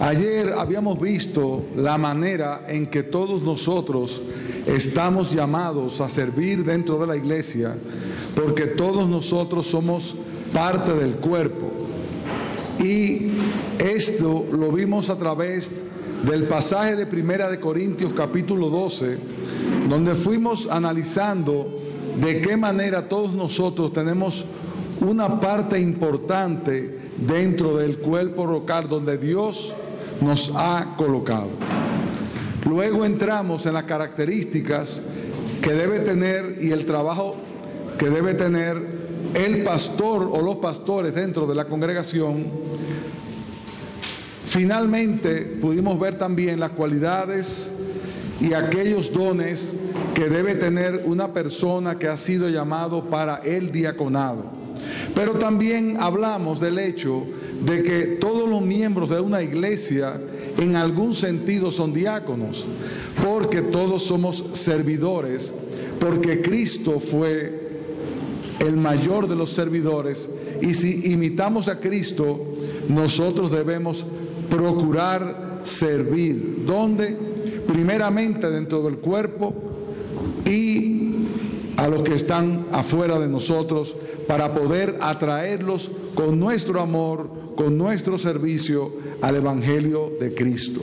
Ayer habíamos visto la manera en que todos nosotros estamos llamados a servir dentro de la iglesia, porque todos nosotros somos parte del cuerpo. Y esto lo vimos a través del pasaje de Primera de Corintios capítulo 12, donde fuimos analizando de qué manera todos nosotros tenemos una parte importante dentro del cuerpo local donde Dios nos ha colocado. Luego entramos en las características que debe tener y el trabajo que debe tener el pastor o los pastores dentro de la congregación. Finalmente pudimos ver también las cualidades y aquellos dones que debe tener una persona que ha sido llamado para el diaconado. Pero también hablamos del hecho de que todos los miembros de una iglesia en algún sentido son diáconos, porque todos somos servidores, porque Cristo fue el mayor de los servidores, y si imitamos a Cristo, nosotros debemos procurar servir. ¿Dónde? Primeramente dentro del cuerpo y a los que están afuera de nosotros para poder atraerlos con nuestro amor, con nuestro servicio al Evangelio de Cristo.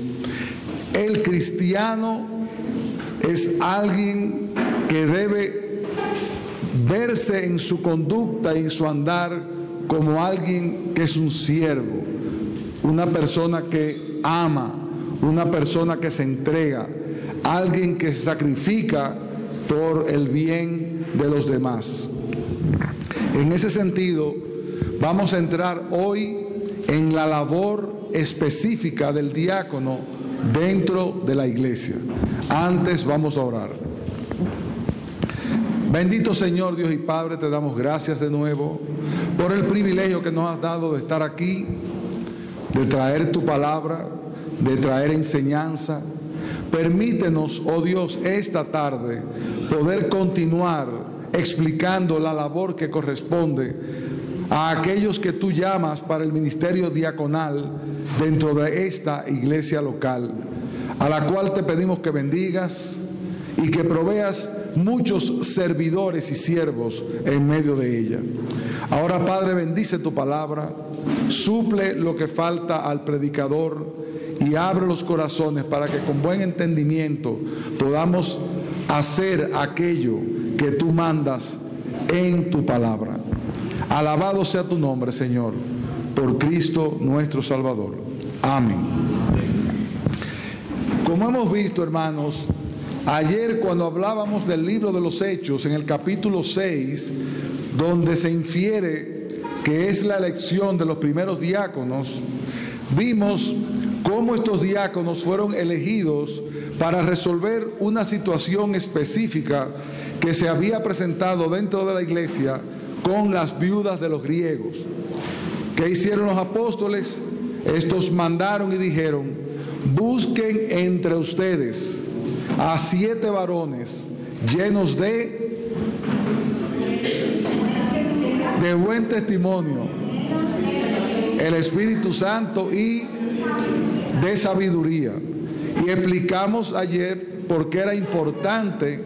El cristiano es alguien que debe verse en su conducta y en su andar como alguien que es un siervo, una persona que ama, una persona que se entrega, alguien que se sacrifica por el bien de los demás. En ese sentido, vamos a entrar hoy en la labor específica del diácono dentro de la iglesia. Antes vamos a orar. Bendito Señor Dios y Padre, te damos gracias de nuevo por el privilegio que nos has dado de estar aquí, de traer tu palabra, de traer enseñanza. Permítenos, oh Dios, esta tarde poder continuar explicando la labor que corresponde a aquellos que tú llamas para el ministerio diaconal dentro de esta iglesia local, a la cual te pedimos que bendigas y que proveas muchos servidores y siervos en medio de ella. Ahora, Padre, bendice tu palabra, suple lo que falta al predicador y abre los corazones para que con buen entendimiento podamos hacer aquello que tú mandas en tu palabra. Alabado sea tu nombre, Señor, por Cristo nuestro Salvador. Amén. Como hemos visto, hermanos, ayer cuando hablábamos del libro de los Hechos, en el capítulo 6, donde se infiere que es la elección de los primeros diáconos, vimos cómo estos diáconos fueron elegidos para resolver una situación específica que se había presentado dentro de la iglesia con las viudas de los griegos. ¿Qué hicieron los apóstoles? Estos mandaron y dijeron, busquen entre ustedes a siete varones llenos de, de buen testimonio, el Espíritu Santo y de sabiduría. Y explicamos ayer por qué era importante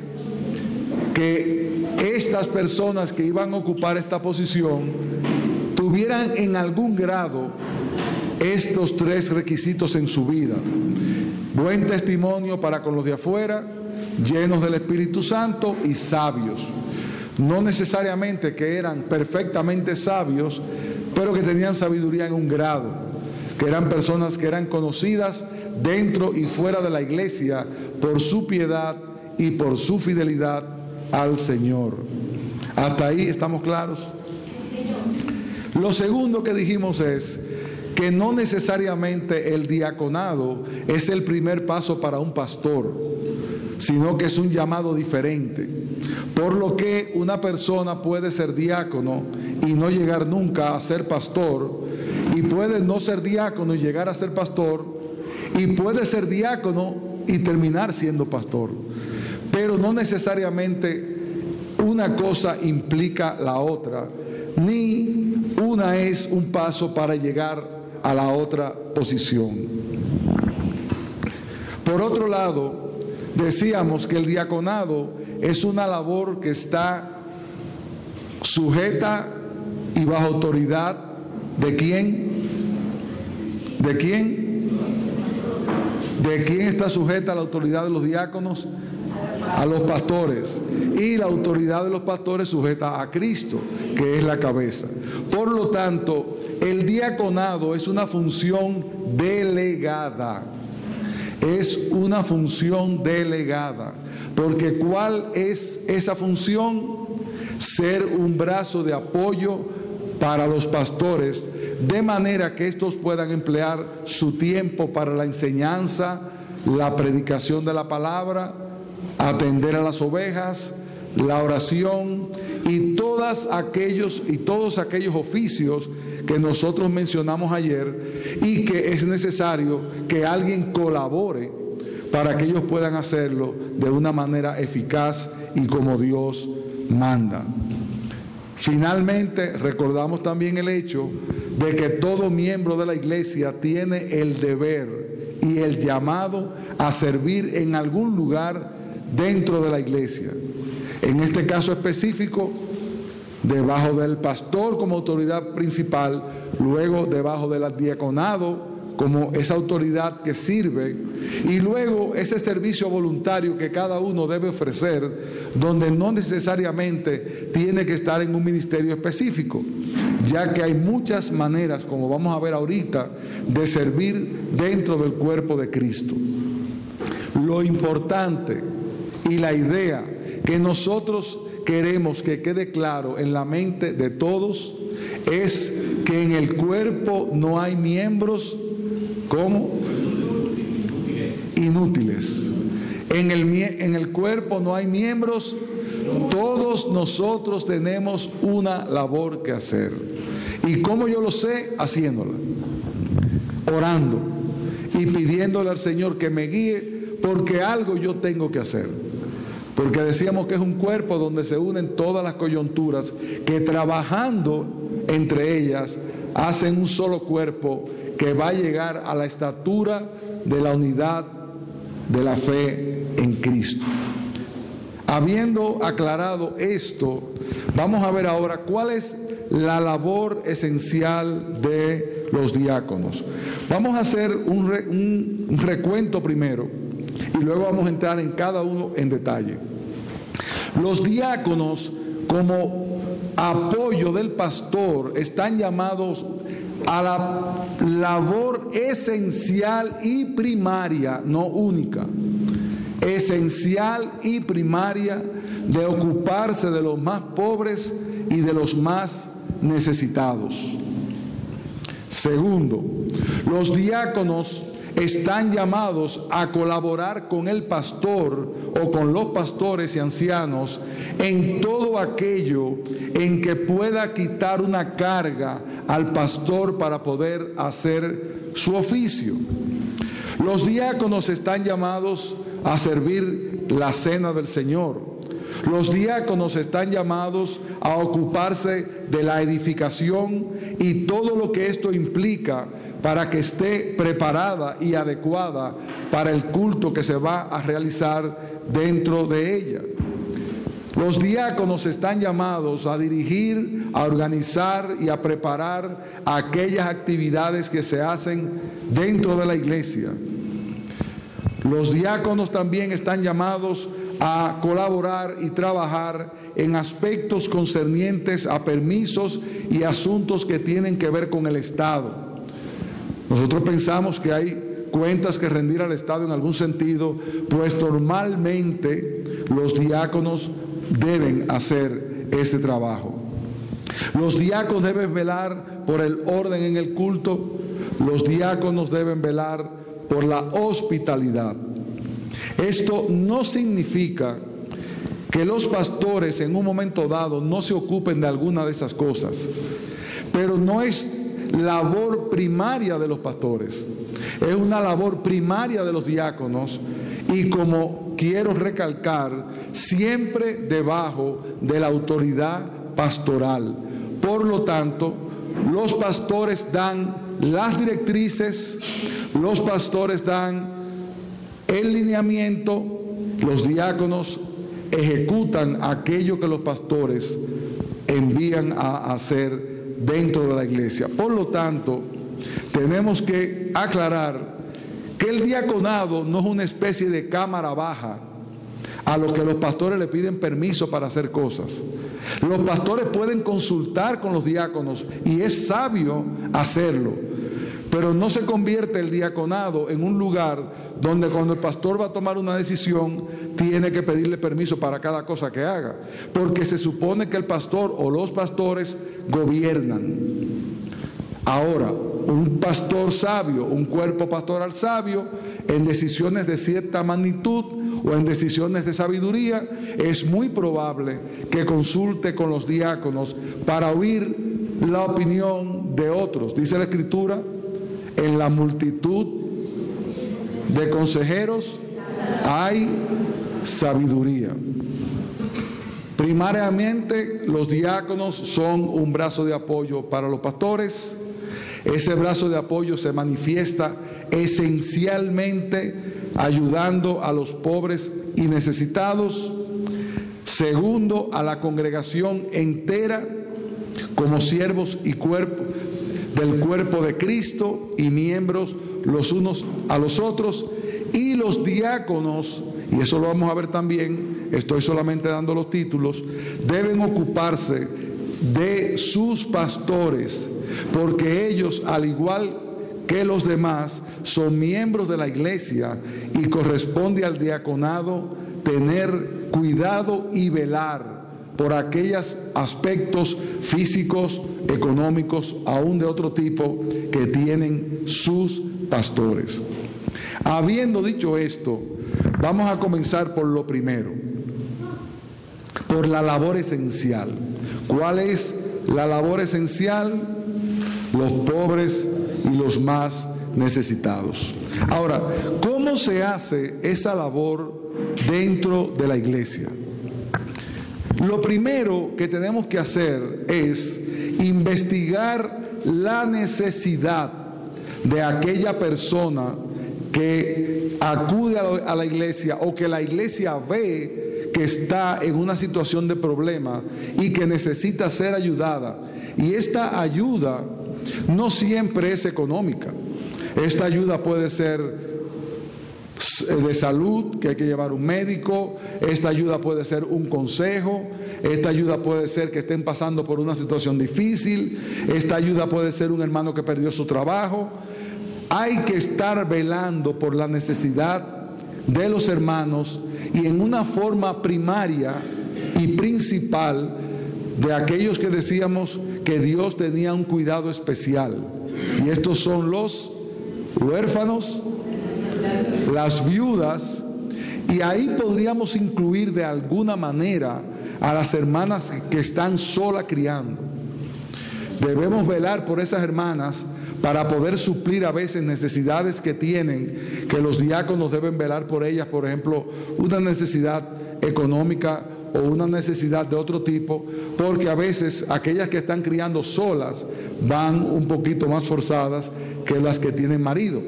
que estas personas que iban a ocupar esta posición tuvieran en algún grado estos tres requisitos en su vida. Buen testimonio para con los de afuera, llenos del Espíritu Santo y sabios. No necesariamente que eran perfectamente sabios, pero que tenían sabiduría en un grado, que eran personas que eran conocidas dentro y fuera de la iglesia por su piedad y por su fidelidad al Señor. Hasta ahí estamos claros. Lo segundo que dijimos es que no necesariamente el diaconado es el primer paso para un pastor, sino que es un llamado diferente. Por lo que una persona puede ser diácono y no llegar nunca a ser pastor, y puede no ser diácono y llegar a ser pastor, y puede ser diácono y terminar siendo pastor pero no necesariamente una cosa implica la otra, ni una es un paso para llegar a la otra posición. Por otro lado, decíamos que el diaconado es una labor que está sujeta y bajo autoridad de quién? ¿De quién? ¿De quién está sujeta la autoridad de los diáconos? A los pastores. Y la autoridad de los pastores sujeta a Cristo, que es la cabeza. Por lo tanto, el diaconado es una función delegada. Es una función delegada. Porque ¿cuál es esa función? Ser un brazo de apoyo para los pastores, de manera que estos puedan emplear su tiempo para la enseñanza, la predicación de la palabra, atender a las ovejas, la oración y todas aquellos y todos aquellos oficios que nosotros mencionamos ayer y que es necesario que alguien colabore para que ellos puedan hacerlo de una manera eficaz y como Dios manda. Finalmente, recordamos también el hecho de que todo miembro de la iglesia tiene el deber y el llamado a servir en algún lugar dentro de la iglesia. En este caso específico, debajo del pastor como autoridad principal, luego debajo del diaconado como esa autoridad que sirve y luego ese servicio voluntario que cada uno debe ofrecer, donde no necesariamente tiene que estar en un ministerio específico, ya que hay muchas maneras, como vamos a ver ahorita, de servir dentro del cuerpo de Cristo. Lo importante y la idea que nosotros queremos que quede claro en la mente de todos es que en el cuerpo no hay miembros como inútiles. En el, en el cuerpo no hay miembros, todos nosotros tenemos una labor que hacer. ¿Y cómo yo lo sé? Haciéndola, orando y pidiéndole al Señor que me guíe porque algo yo tengo que hacer. Porque decíamos que es un cuerpo donde se unen todas las coyunturas que trabajando entre ellas hacen un solo cuerpo que va a llegar a la estatura de la unidad de la fe en Cristo. Habiendo aclarado esto, vamos a ver ahora cuál es la labor esencial de los diáconos. Vamos a hacer un, un recuento primero y luego vamos a entrar en cada uno en detalle. Los diáconos, como apoyo del pastor, están llamados a la labor esencial y primaria, no única, esencial y primaria de ocuparse de los más pobres y de los más necesitados. Segundo, los diáconos están llamados a colaborar con el pastor o con los pastores y ancianos en todo aquello en que pueda quitar una carga al pastor para poder hacer su oficio. Los diáconos están llamados a servir la cena del Señor. Los diáconos están llamados a ocuparse de la edificación y todo lo que esto implica para que esté preparada y adecuada para el culto que se va a realizar dentro de ella. Los diáconos están llamados a dirigir, a organizar y a preparar aquellas actividades que se hacen dentro de la iglesia. Los diáconos también están llamados a colaborar y trabajar en aspectos concernientes a permisos y asuntos que tienen que ver con el Estado. Nosotros pensamos que hay cuentas que rendir al Estado en algún sentido, pues normalmente los diáconos deben hacer ese trabajo. Los diáconos deben velar por el orden en el culto, los diáconos deben velar por la hospitalidad. Esto no significa que los pastores en un momento dado no se ocupen de alguna de esas cosas, pero no es labor primaria de los pastores, es una labor primaria de los diáconos y como quiero recalcar, siempre debajo de la autoridad pastoral. Por lo tanto, los pastores dan las directrices, los pastores dan el lineamiento, los diáconos ejecutan aquello que los pastores envían a hacer dentro de la iglesia. Por lo tanto, tenemos que aclarar que el diaconado no es una especie de cámara baja a lo que los pastores le piden permiso para hacer cosas. Los pastores pueden consultar con los diáconos y es sabio hacerlo, pero no se convierte el diaconado en un lugar donde cuando el pastor va a tomar una decisión tiene que pedirle permiso para cada cosa que haga, porque se supone que el pastor o los pastores gobiernan. Ahora, un pastor sabio, un cuerpo pastoral sabio, en decisiones de cierta magnitud o en decisiones de sabiduría, es muy probable que consulte con los diáconos para oír la opinión de otros. Dice la Escritura, en la multitud de consejeros hay sabiduría. Primariamente los diáconos son un brazo de apoyo para los pastores. Ese brazo de apoyo se manifiesta esencialmente ayudando a los pobres y necesitados. Segundo, a la congregación entera como siervos y cuerpo del cuerpo de Cristo y miembros los unos a los otros. Y los diáconos, y eso lo vamos a ver también, estoy solamente dando los títulos, deben ocuparse de sus pastores, porque ellos, al igual que los demás, son miembros de la iglesia y corresponde al diaconado tener cuidado y velar por aquellos aspectos físicos, económicos, aún de otro tipo, que tienen sus pastores. Habiendo dicho esto, vamos a comenzar por lo primero, por la labor esencial. ¿Cuál es la labor esencial? Los pobres y los más necesitados. Ahora, ¿cómo se hace esa labor dentro de la iglesia? Lo primero que tenemos que hacer es investigar la necesidad de aquella persona que acude a la iglesia o que la iglesia ve que está en una situación de problema y que necesita ser ayudada. Y esta ayuda no siempre es económica. Esta ayuda puede ser de salud, que hay que llevar un médico, esta ayuda puede ser un consejo, esta ayuda puede ser que estén pasando por una situación difícil, esta ayuda puede ser un hermano que perdió su trabajo. Hay que estar velando por la necesidad de los hermanos y en una forma primaria y principal de aquellos que decíamos que Dios tenía un cuidado especial. Y estos son los huérfanos, las viudas, y ahí podríamos incluir de alguna manera a las hermanas que están sola criando. Debemos velar por esas hermanas para poder suplir a veces necesidades que tienen, que los diáconos deben velar por ellas, por ejemplo, una necesidad económica o una necesidad de otro tipo, porque a veces aquellas que están criando solas van un poquito más forzadas que las que tienen marido.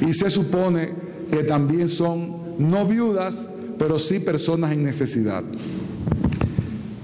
Y se supone que también son no viudas, pero sí personas en necesidad.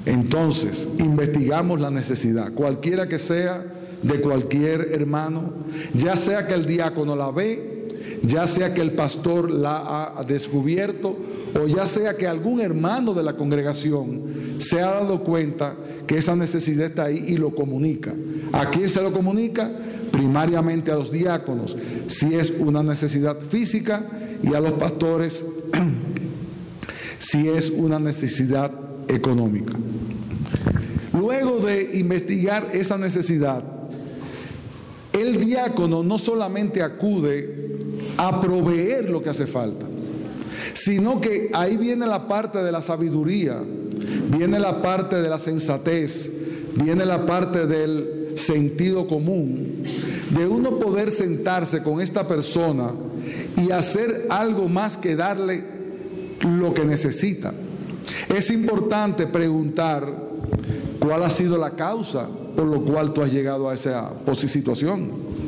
Entonces, investigamos la necesidad, cualquiera que sea, de cualquier hermano, ya sea que el diácono la ve, ya sea que el pastor la ha descubierto o ya sea que algún hermano de la congregación se ha dado cuenta que esa necesidad está ahí y lo comunica. ¿A quién se lo comunica? Primariamente a los diáconos, si es una necesidad física, y a los pastores si es una necesidad económica. Luego de investigar esa necesidad, el diácono no solamente acude a proveer lo que hace falta, sino que ahí viene la parte de la sabiduría, viene la parte de la sensatez, viene la parte del sentido común, de uno poder sentarse con esta persona y hacer algo más que darle lo que necesita. Es importante preguntar cuál ha sido la causa por lo cual tú has llegado a esa situación.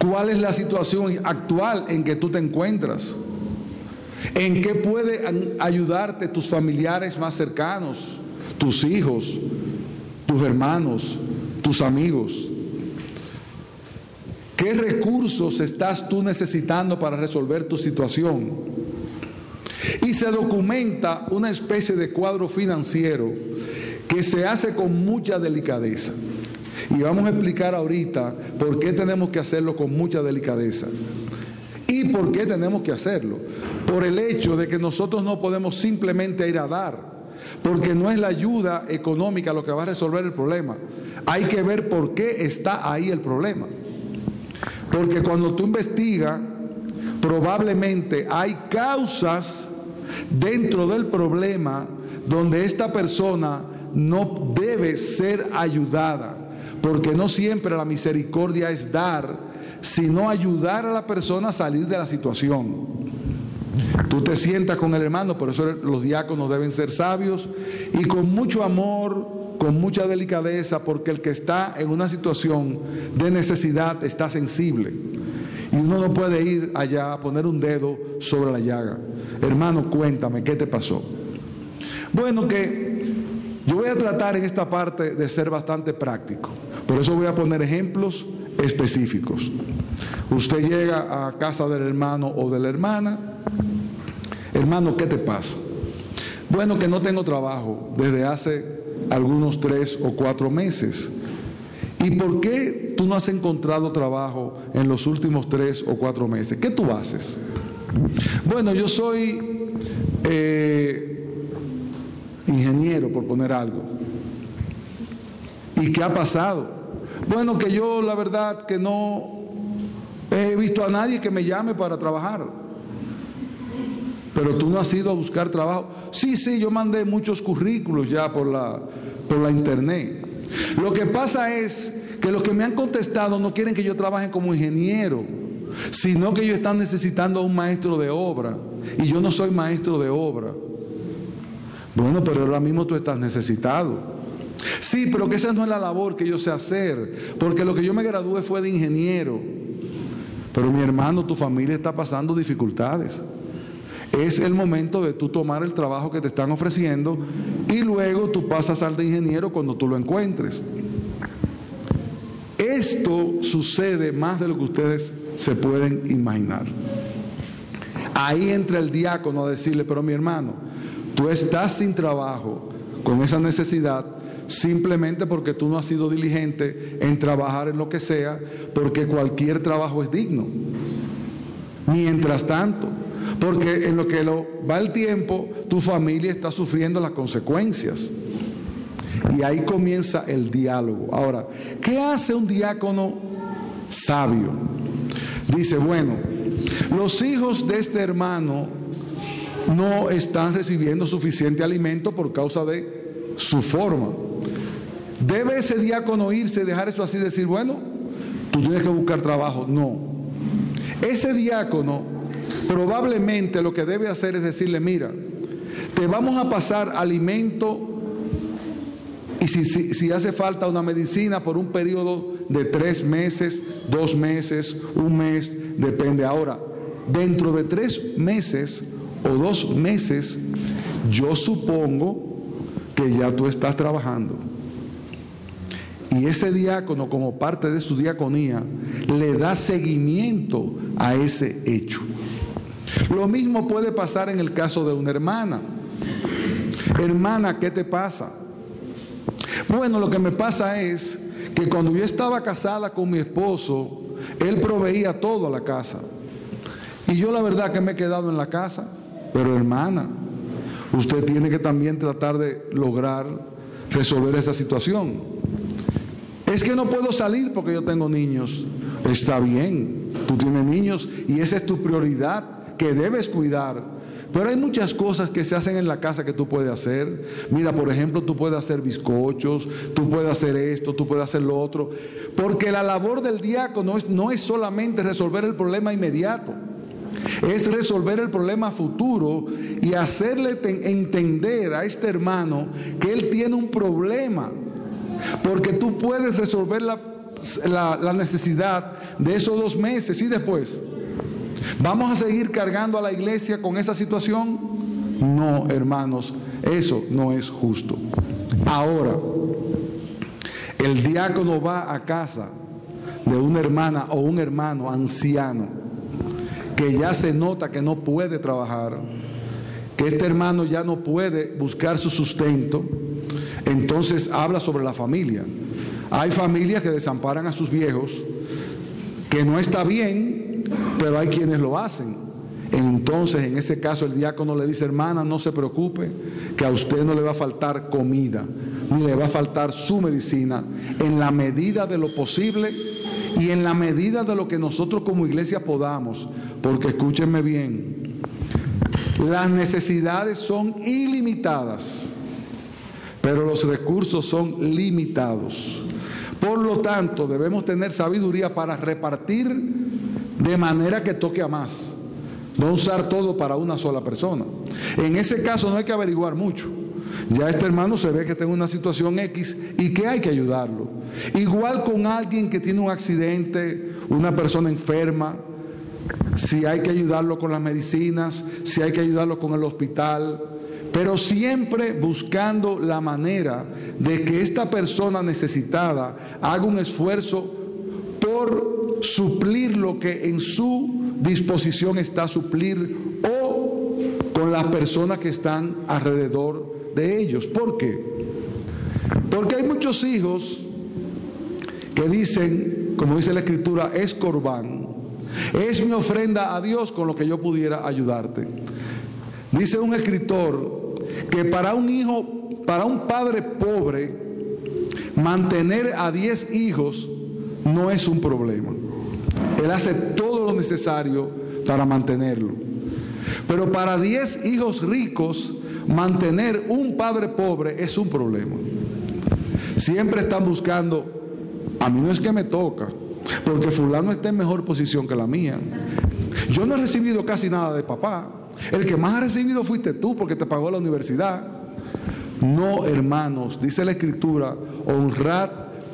Cuál es la situación actual en que tú te encuentras, en qué pueden ayudarte tus familiares más cercanos, tus hijos, tus hermanos, tus amigos. ¿Qué recursos estás tú necesitando para resolver tu situación? Y se documenta una especie de cuadro financiero que se hace con mucha delicadeza. Y vamos a explicar ahorita por qué tenemos que hacerlo con mucha delicadeza. ¿Y por qué tenemos que hacerlo? Por el hecho de que nosotros no podemos simplemente ir a dar, porque no es la ayuda económica lo que va a resolver el problema. Hay que ver por qué está ahí el problema. Porque cuando tú investigas, probablemente hay causas dentro del problema donde esta persona no debe ser ayudada, porque no siempre la misericordia es dar, sino ayudar a la persona a salir de la situación. Tú te sientas con el hermano, por eso los diáconos deben ser sabios y con mucho amor, con mucha delicadeza, porque el que está en una situación de necesidad está sensible. Y uno no puede ir allá a poner un dedo sobre la llaga. Hermano, cuéntame, ¿qué te pasó? Bueno, que yo voy a tratar en esta parte de ser bastante práctico. Por eso voy a poner ejemplos específicos. Usted llega a casa del hermano o de la hermana. Hermano, ¿qué te pasa? Bueno, que no tengo trabajo desde hace algunos tres o cuatro meses. ¿Y por qué tú no has encontrado trabajo en los últimos tres o cuatro meses? ¿Qué tú haces? Bueno, yo soy eh, ingeniero, por poner algo. ¿Y qué ha pasado? Bueno, que yo la verdad que no he visto a nadie que me llame para trabajar. Pero tú no has ido a buscar trabajo. Sí, sí, yo mandé muchos currículos ya por la, por la internet. Lo que pasa es que los que me han contestado no quieren que yo trabaje como ingeniero, sino que ellos están necesitando a un maestro de obra. Y yo no soy maestro de obra. Bueno, pero ahora mismo tú estás necesitado. Sí, pero que esa no es la labor que yo sé hacer, porque lo que yo me gradué fue de ingeniero. Pero mi hermano, tu familia está pasando dificultades es el momento de tú tomar el trabajo que te están ofreciendo y luego tú pasas al de ingeniero cuando tú lo encuentres. Esto sucede más de lo que ustedes se pueden imaginar. Ahí entra el diácono a decirle, pero mi hermano, tú estás sin trabajo con esa necesidad simplemente porque tú no has sido diligente en trabajar en lo que sea, porque cualquier trabajo es digno. Mientras tanto, porque en lo que va el tiempo, tu familia está sufriendo las consecuencias. Y ahí comienza el diálogo. Ahora, ¿qué hace un diácono sabio? Dice, bueno, los hijos de este hermano no están recibiendo suficiente alimento por causa de su forma. ¿Debe ese diácono irse, dejar eso así, decir, bueno, tú tienes que buscar trabajo? No. Ese diácono probablemente lo que debe hacer es decirle, mira, te vamos a pasar alimento y si, hace falta una medicina por un periodo de tres meses, dos meses, un mes, depende. Ahora, dentro de tres meses o dos meses, yo supongo que ya tú estás trabajando. Y ese diácono, como parte de su diaconía, le da seguimiento a ese hecho. Lo mismo puede pasar en el caso de una hermana. Hermana, ¿qué te pasa? Bueno, lo que me pasa es que cuando yo estaba casada con mi esposo, él proveía todo a la casa. Y yo la verdad que me he quedado en la casa. Pero hermana, usted tiene que también tratar de lograr resolver esa situación. Es que no puedo salir porque yo tengo niños. Está bien, tú tienes niños y esa es tu prioridad que debes cuidar. Pero hay muchas cosas que se hacen en la casa que tú puedes hacer. Mira, por ejemplo, tú puedes hacer bizcochos, tú puedes hacer esto, tú puedes hacer lo otro. Porque la labor del diácono es, no es solamente resolver el problema inmediato, es resolver el problema futuro y hacerle entender a este hermano que él tiene un problema. Porque tú puedes resolver la, la necesidad de esos dos meses y después. ¿Vamos a seguir cargando a la iglesia con esa situación? No, hermanos, eso no es justo. Ahora, el diácono va a casa de una hermana o un hermano anciano que ya se nota que no puede trabajar, que este hermano ya no puede buscar su sustento, entonces habla sobre la familia. Hay familias que desamparan a sus viejos, que no está bien, pero hay quienes lo hacen. Entonces, en ese caso, el diácono le dice, hermana, no se preocupe, que a usted no le va a faltar comida, ni le va a faltar su medicina, en la medida de lo posible y en la medida de lo que nosotros como iglesia podamos, porque escúchenme bien, las necesidades son ilimitadas, pero los recursos son limitados. Por lo tanto, debemos tener sabiduría para repartir de manera que toque a más. No usar todo para una sola persona. En ese caso no hay que averiguar mucho. Ya este hermano se ve que está en una situación X y que hay que ayudarlo. Igual con alguien que tiene un accidente, una persona enferma, si hay que ayudarlo con las medicinas, si hay que ayudarlo con el hospital, pero siempre buscando la manera de que esta persona necesitada haga un esfuerzo por suplir lo que en su disposición está suplir o con las personas que están alrededor de ellos. ¿Por qué? Porque hay muchos hijos que dicen, como dice la escritura, es corbán, es mi ofrenda a Dios con lo que yo pudiera ayudarte. Dice un escritor que para un hijo, para un padre pobre, mantener a 10 hijos no es un problema. Él hace todo lo necesario para mantenerlo. Pero para 10 hijos ricos, mantener un padre pobre es un problema. Siempre están buscando, a mí no es que me toca, porque fulano está en mejor posición que la mía. Yo no he recibido casi nada de papá. El que más ha recibido fuiste tú porque te pagó la universidad. No, hermanos, dice la escritura, honrad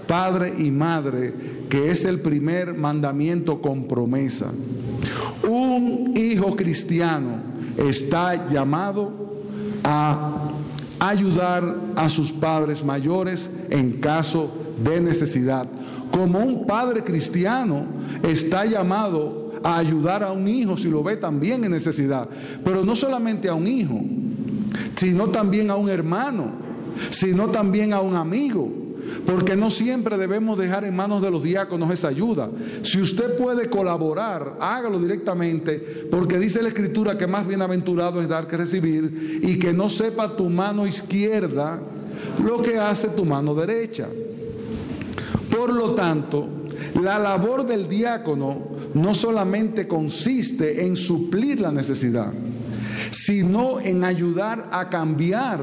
padre y madre, que es el primer mandamiento con promesa. Un hijo cristiano está llamado a ayudar a sus padres mayores en caso de necesidad. Como un padre cristiano está llamado a ayudar a un hijo si lo ve también en necesidad, pero no solamente a un hijo, sino también a un hermano, sino también a un amigo porque no siempre debemos dejar en manos de los diáconos esa ayuda. Si usted puede colaborar, hágalo directamente, porque dice la Escritura que más bienaventurado es dar que recibir y que no sepa tu mano izquierda lo que hace tu mano derecha. Por lo tanto, la labor del diácono no solamente consiste en suplir la necesidad, sino en ayudar a cambiar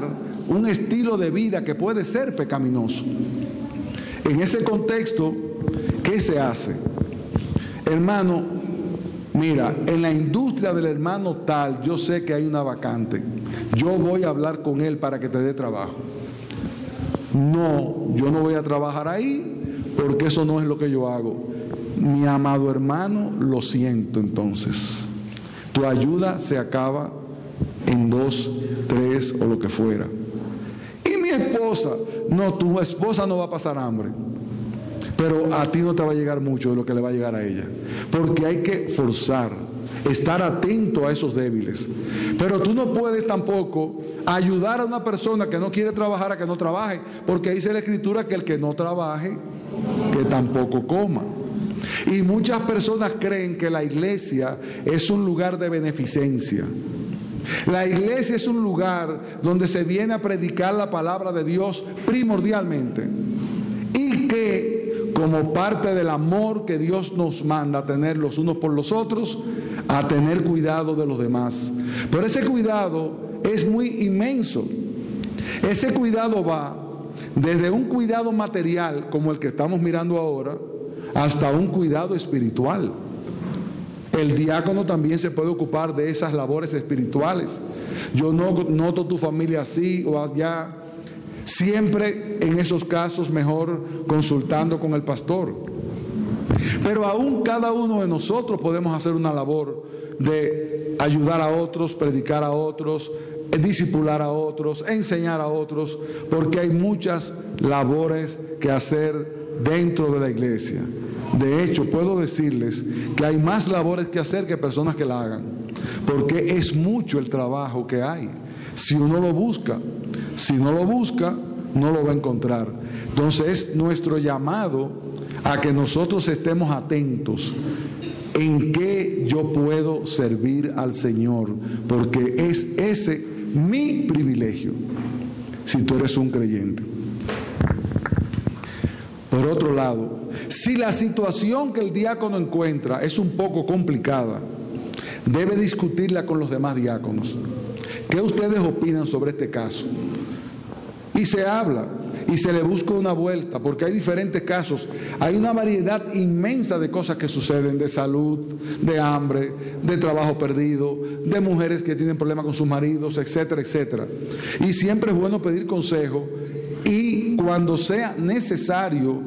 un estilo de vida que puede ser pecaminoso. En ese contexto, ¿qué se hace? Hermano, mira, en la industria del hermano tal, yo sé que hay una vacante. Yo voy a hablar con él para que te dé trabajo. No, yo no voy a trabajar ahí porque eso no es lo que yo hago. Mi amado hermano, lo siento entonces. Tu ayuda se acaba en dos, tres o lo que fuera esposa. No, tu esposa no va a pasar hambre. Pero a ti no te va a llegar mucho de lo que le va a llegar a ella. Porque hay que forzar, estar atento a esos débiles. Pero tú no puedes tampoco ayudar a una persona que no quiere trabajar a que no trabaje. Porque dice la escritura que el que no trabaje, que tampoco coma. Y muchas personas creen que la iglesia es un lugar de beneficencia. La iglesia es un lugar donde se viene a predicar la palabra de Dios primordialmente y que como parte del amor que Dios nos manda a tener los unos por los otros, a tener cuidado de los demás. Pero ese cuidado es muy inmenso. Ese cuidado va desde un cuidado material como el que estamos mirando ahora hasta un cuidado espiritual. El diácono también se puede ocupar de esas labores espirituales. Yo no noto tu familia así o allá. Siempre en esos casos mejor consultando con el pastor. Pero aún cada uno de nosotros podemos hacer una labor de ayudar a otros, predicar a otros, discipular a otros, enseñar a otros, porque hay muchas labores que hacer dentro de la iglesia. De hecho, puedo decirles que hay más labores que hacer que personas que la hagan, porque es mucho el trabajo que hay. Si uno lo busca, si no lo busca, no lo va a encontrar. Entonces es nuestro llamado a que nosotros estemos atentos en qué yo puedo servir al Señor, porque es ese mi privilegio, si tú eres un creyente. Por otro lado, si la situación que el diácono encuentra es un poco complicada, debe discutirla con los demás diáconos. ¿Qué ustedes opinan sobre este caso? Y se habla y se le busca una vuelta, porque hay diferentes casos. Hay una variedad inmensa de cosas que suceden, de salud, de hambre, de trabajo perdido, de mujeres que tienen problemas con sus maridos, etcétera, etcétera. Y siempre es bueno pedir consejo y cuando sea necesario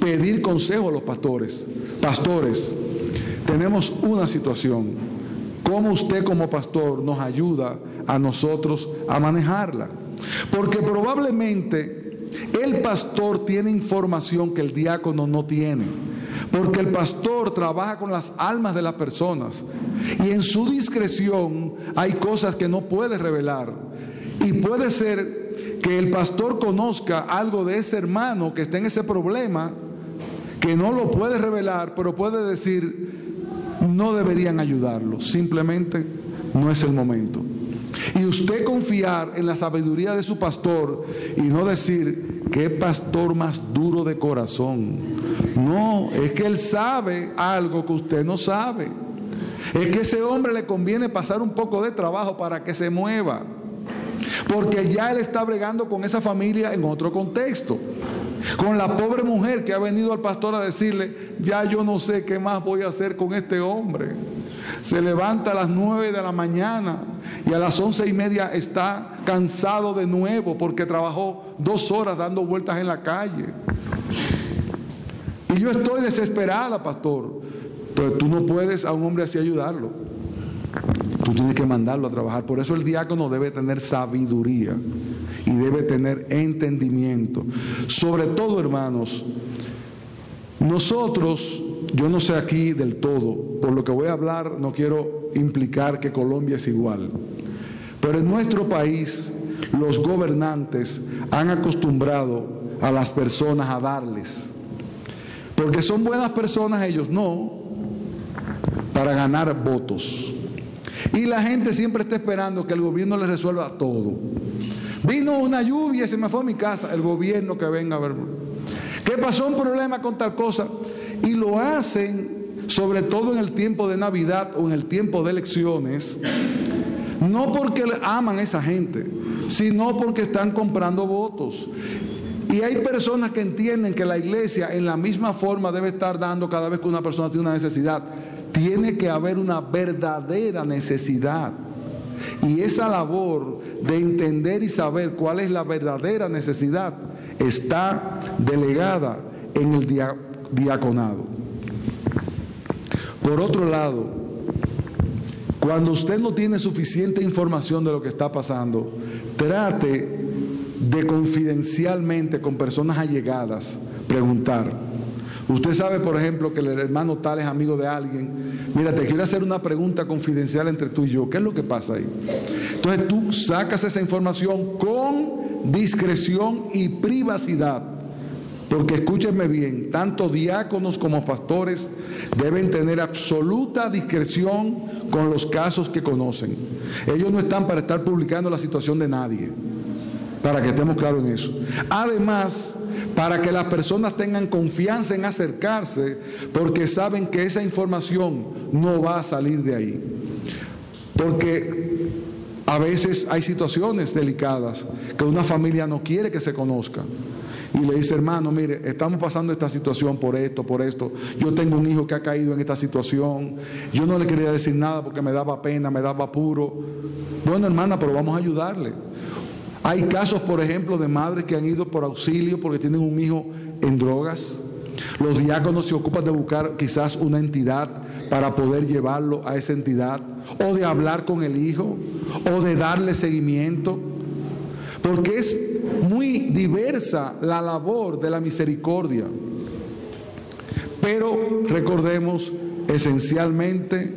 pedir consejo a los pastores. Pastores, tenemos una situación. ¿Cómo usted como pastor nos ayuda a nosotros a manejarla? Porque probablemente el pastor tiene información que el diácono no tiene. Porque el pastor trabaja con las almas de las personas. Y en su discreción hay cosas que no puede revelar. Y puede ser que el pastor conozca algo de ese hermano que está en ese problema, que no lo puede revelar, pero puede decir, no deberían ayudarlo. Simplemente no es el momento. Y usted confiar en la sabiduría de su pastor y no decir, qué pastor más duro de corazón. No, es que él sabe algo que usted no sabe. Es que ese hombre le conviene pasar un poco de trabajo para que se mueva. Porque ya él está bregando con esa familia en otro contexto. Con la pobre mujer que ha venido al pastor a decirle, ya yo no sé qué más voy a hacer con este hombre. Se levanta a las nueve de la mañana y a las once y media está cansado de nuevo porque trabajó dos horas dando vueltas en la calle. Y yo estoy desesperada, pastor. Pero tú no puedes a un hombre así ayudarlo. Tú tienes que mandarlo a trabajar. Por eso el diácono debe tener sabiduría y debe tener entendimiento. Sobre todo, hermanos, nosotros, yo no sé aquí del todo, por lo que voy a hablar no quiero implicar que Colombia es igual, pero en nuestro país los gobernantes han acostumbrado a las personas a darles, porque son buenas personas ellos, no, para ganar votos. Y la gente siempre está esperando que el gobierno le resuelva todo. Vino una lluvia y se me fue a mi casa, el gobierno que venga a ver. ¿Qué pasó? Un problema con tal cosa. Y lo hacen, sobre todo en el tiempo de Navidad o en el tiempo de elecciones, no porque aman a esa gente, sino porque están comprando votos. Y hay personas que entienden que la iglesia en la misma forma debe estar dando cada vez que una persona tiene una necesidad. Tiene que haber una verdadera necesidad. Y esa labor de entender y saber cuál es la verdadera necesidad está delegada en el diaconado. Por otro lado, cuando usted no tiene suficiente información de lo que está pasando, trate de confidencialmente con personas allegadas preguntar. Usted sabe, por ejemplo, que el hermano tal es amigo de alguien. Mira, te quiero hacer una pregunta confidencial entre tú y yo. ¿Qué es lo que pasa ahí? Entonces tú sacas esa información con discreción y privacidad. Porque escúchenme bien, tanto diáconos como pastores deben tener absoluta discreción con los casos que conocen. Ellos no están para estar publicando la situación de nadie, para que estemos claros en eso. Además, para que las personas tengan confianza en acercarse, porque saben que esa información no va a salir de ahí. Porque a veces hay situaciones delicadas que una familia no quiere que se conozca. Y le dice, hermano, mire, estamos pasando esta situación por esto, por esto. Yo tengo un hijo que ha caído en esta situación. Yo no le quería decir nada porque me daba pena, me daba apuro. Bueno, hermana, pero vamos a ayudarle. Hay casos, por ejemplo, de madres que han ido por auxilio porque tienen un hijo en drogas Los diáconos se ocupan de buscar quizás una entidad para poder llevarlo a esa entidad, o de hablar con el hijo, o de darle seguimiento, porque es muy diversa la labor de la misericordia. Pero recordemos esencialmente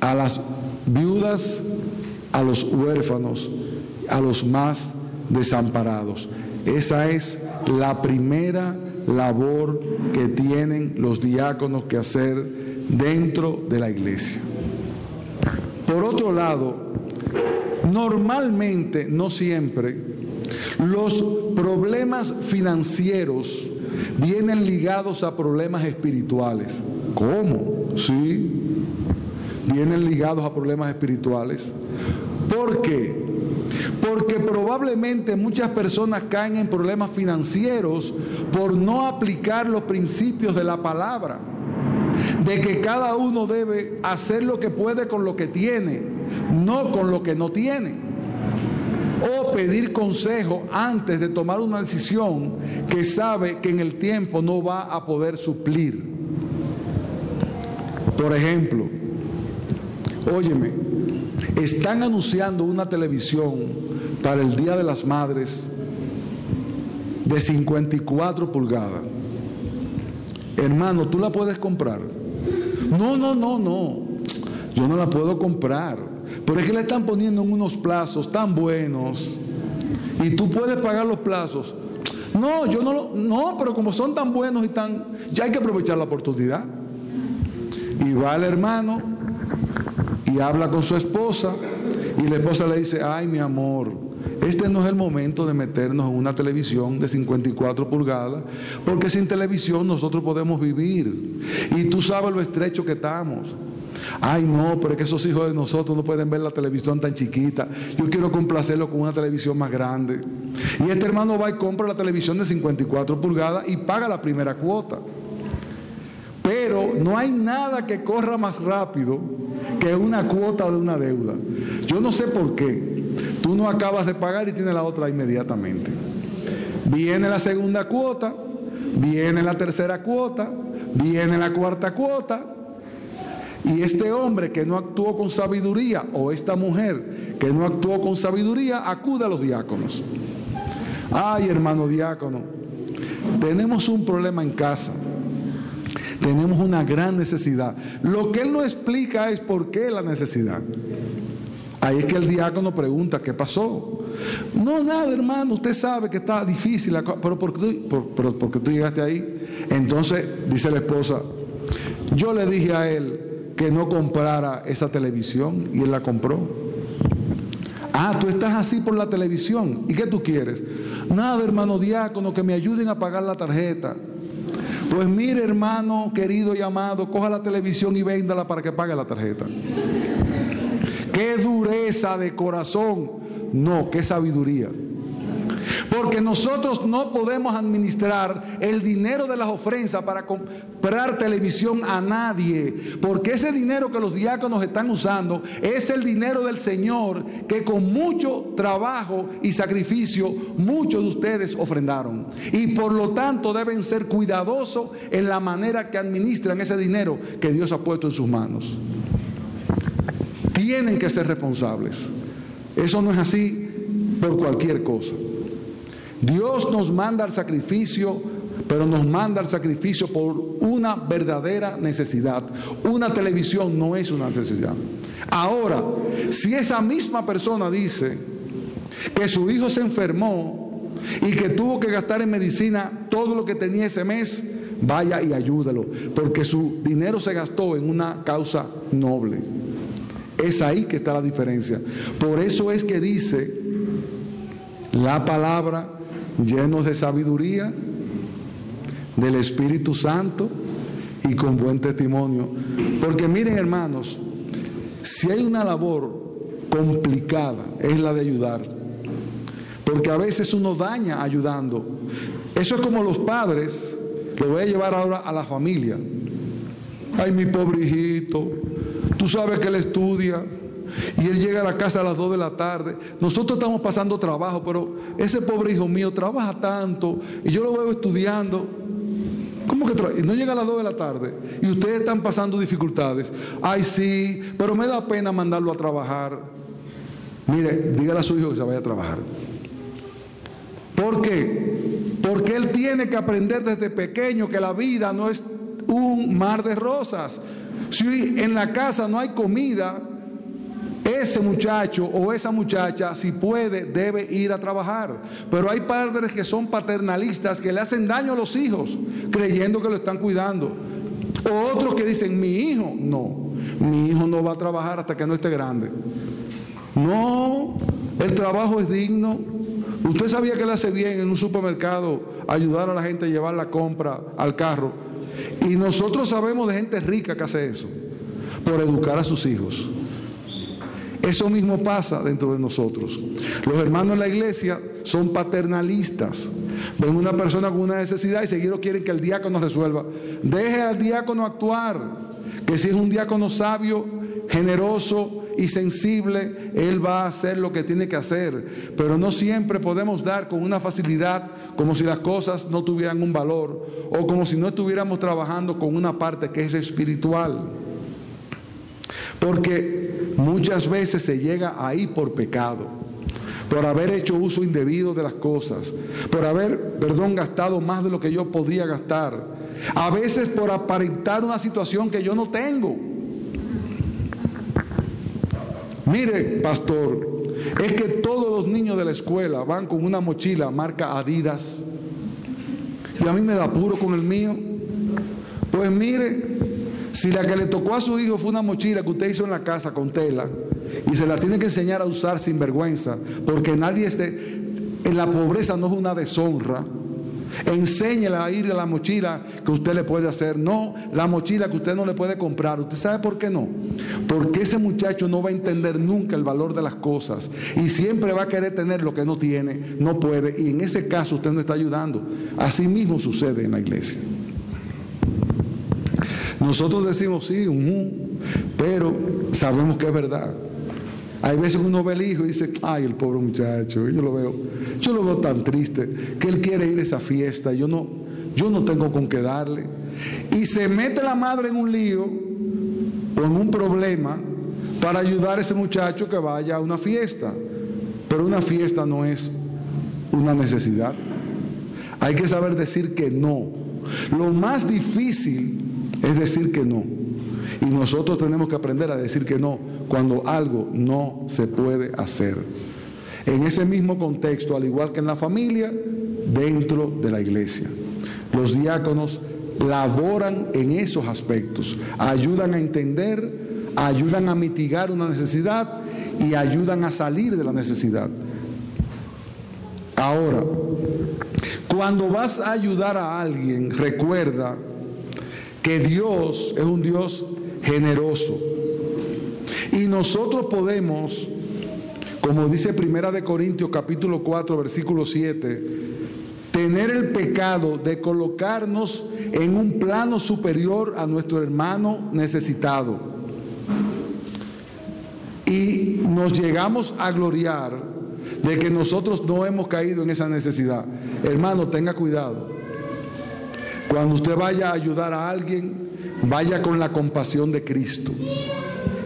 a las viudas, a los huérfanos, a los más desamparados. Esa es la primera labor que tienen los diáconos que hacer dentro de la iglesia. Por otro lado, normalmente, no siempre, los problemas financieros vienen ligados a problemas espirituales. ¿Cómo? Sí, vienen ligados a problemas espirituales. ¿Por qué? Porque probablemente muchas personas caen en problemas financieros por no aplicar los principios de la palabra. De que cada uno debe hacer lo que puede con lo que tiene, no con lo que no tiene. O pedir consejo antes de tomar una decisión que sabe que en el tiempo no va a poder suplir. Por ejemplo, óyeme, están anunciando una televisión para el Día de las Madres de 54 pulgadas. Hermano, tú la puedes comprar. No, no, no, no. Yo no la puedo comprar. Pero es que le están poniendo en unos plazos tan buenos. Y tú puedes pagar los plazos. No, yo no lo. No, pero como son tan buenos y tan. Ya hay que aprovechar la oportunidad. Y va el hermano y habla con su esposa. Y la esposa le dice: Ay, mi amor, este no es el momento de meternos en una televisión de 54 pulgadas, porque sin televisión nosotros podemos vivir. Y tú sabes lo estrecho que estamos. Ay, no, pero es que esos hijos de nosotros no pueden ver la televisión tan chiquita. Yo quiero complacerlo con una televisión más grande. Y este hermano va y compra la televisión de 54 pulgadas y paga la primera cuota. Pero no hay nada que corra más rápido que una cuota de una deuda. Yo no sé por qué. Tú no acabas de pagar y tienes la otra inmediatamente. Viene la segunda cuota, viene la tercera cuota, viene la cuarta cuota. Y este hombre que no actuó con sabiduría, o esta mujer que no actuó con sabiduría, acude a los diáconos. Ay, hermano diácono, tenemos un problema en casa. Tenemos una gran necesidad. Lo que él no explica es por qué la necesidad. Ahí es que el diácono pregunta, ¿qué pasó? No, nada, hermano, usted sabe que está difícil, pero ¿por qué, tú, tú llegaste ahí? Entonces dice la esposa, yo le dije a él que no comprara esa televisión y él la compró. Ah, tú estás así por la televisión. ¿Y qué tú quieres? Nada, hermano diácono, que me ayuden a pagar la tarjeta. Pues mire, hermano querido y amado, coja la televisión y véndala para que pague la tarjeta. Qué dureza de corazón. No, qué sabiduría. Porque nosotros no podemos administrar el dinero de las ofrendas para comprar televisión a nadie. Porque ese dinero que los diáconos están usando es el dinero del Señor que con mucho trabajo y sacrificio muchos de ustedes ofrendaron. Y por lo tanto deben ser cuidadosos en la manera que administran ese dinero que Dios ha puesto en sus manos. Tienen que ser responsables. Eso no es así por cualquier cosa. Dios nos manda al sacrificio, pero nos manda al sacrificio por una verdadera necesidad. Una televisión no es una necesidad. Ahora, si esa misma persona dice que su hijo se enfermó y que tuvo que gastar en medicina todo lo que tenía ese mes, vaya y ayúdalo, porque su dinero se gastó en una causa noble. Es ahí que está la diferencia. Por eso es que dice la palabra llenos de sabiduría, del Espíritu Santo y con buen testimonio. Porque miren hermanos, si hay una labor complicada es la de ayudar. Porque a veces uno daña ayudando. Eso es como los padres, lo voy a llevar ahora a la familia. Ay, mi pobre hijito, Tú sabes que él estudia y él llega a la casa a las 2 de la tarde. Nosotros estamos pasando trabajo, pero ese pobre hijo mío trabaja tanto y yo lo veo estudiando. ¿Cómo que no llega a las 2 de la tarde y ustedes están pasando dificultades? Ay, sí, pero me da pena mandarlo a trabajar. Mire, dígale a su hijo que se vaya a trabajar. ¿Por qué? Porque él tiene que aprender desde pequeño que la vida no es un mar de rosas. Si en la casa no hay comida, ese muchacho o esa muchacha, si puede, debe ir a trabajar. Pero hay padres que son paternalistas que le hacen daño a los hijos, creyendo que lo están cuidando. O otros que dicen, mi hijo, no, mi hijo no va a trabajar hasta que no esté grande. No, el trabajo es digno. Usted sabía que le hace bien en un supermercado ayudar a la gente a llevar la compra al carro. Y nosotros sabemos de gente rica que hace eso, por educar a sus hijos. Eso mismo pasa dentro de nosotros. Los hermanos en la iglesia son paternalistas. Ven una persona con una necesidad y seguido quieren que el diácono resuelva. Deje al diácono actuar. Que si es un diácono sabio, generoso y sensible, él va a hacer lo que tiene que hacer. Pero no siempre podemos dar con una facilidad como si las cosas no tuvieran un valor o como si no estuviéramos trabajando con una parte que es espiritual. Porque muchas veces se llega ahí por pecado, por haber hecho uso indebido de las cosas, por haber, perdón, gastado más de lo que yo podía gastar, a veces por aparentar una situación que yo no tengo. Mire, pastor, es que todos los niños de la escuela van con una mochila marca Adidas y a mí me da puro con el mío. Pues mire, si la que le tocó a su hijo fue una mochila que usted hizo en la casa con tela y se la tiene que enseñar a usar sin vergüenza, porque nadie esté, en la pobreza no es una deshonra. Enséñela a ir a la mochila que usted le puede hacer, no la mochila que usted no le puede comprar. ¿Usted sabe por qué no? Porque ese muchacho no va a entender nunca el valor de las cosas y siempre va a querer tener lo que no tiene, no puede. Y en ese caso usted no está ayudando. Así mismo sucede en la iglesia. Nosotros decimos sí, pero sabemos que es verdad. Hay veces uno ve al hijo y dice, ay, el pobre muchacho, yo lo veo, yo lo veo tan triste, que él quiere ir a esa fiesta, yo no, yo no tengo con qué darle. Y se mete la madre en un lío o en un problema para ayudar a ese muchacho que vaya a una fiesta. Pero una fiesta no es una necesidad. Hay que saber decir que no. Lo más difícil es decir que no. Y nosotros tenemos que aprender a decir que no cuando algo no se puede hacer. En ese mismo contexto, al igual que en la familia, dentro de la iglesia. Los diáconos laboran en esos aspectos, ayudan a entender, ayudan a mitigar una necesidad y ayudan a salir de la necesidad. Ahora, cuando vas a ayudar a alguien, recuerda que Dios es un Dios generoso. Y nosotros podemos, como dice Primera de Corintios capítulo 4 versículo 7, tener el pecado de colocarnos en un plano superior a nuestro hermano necesitado. Y nos llegamos a gloriar de que nosotros no hemos caído en esa necesidad. Hermano, tenga cuidado. Cuando usted vaya a ayudar a alguien, vaya con la compasión de Cristo.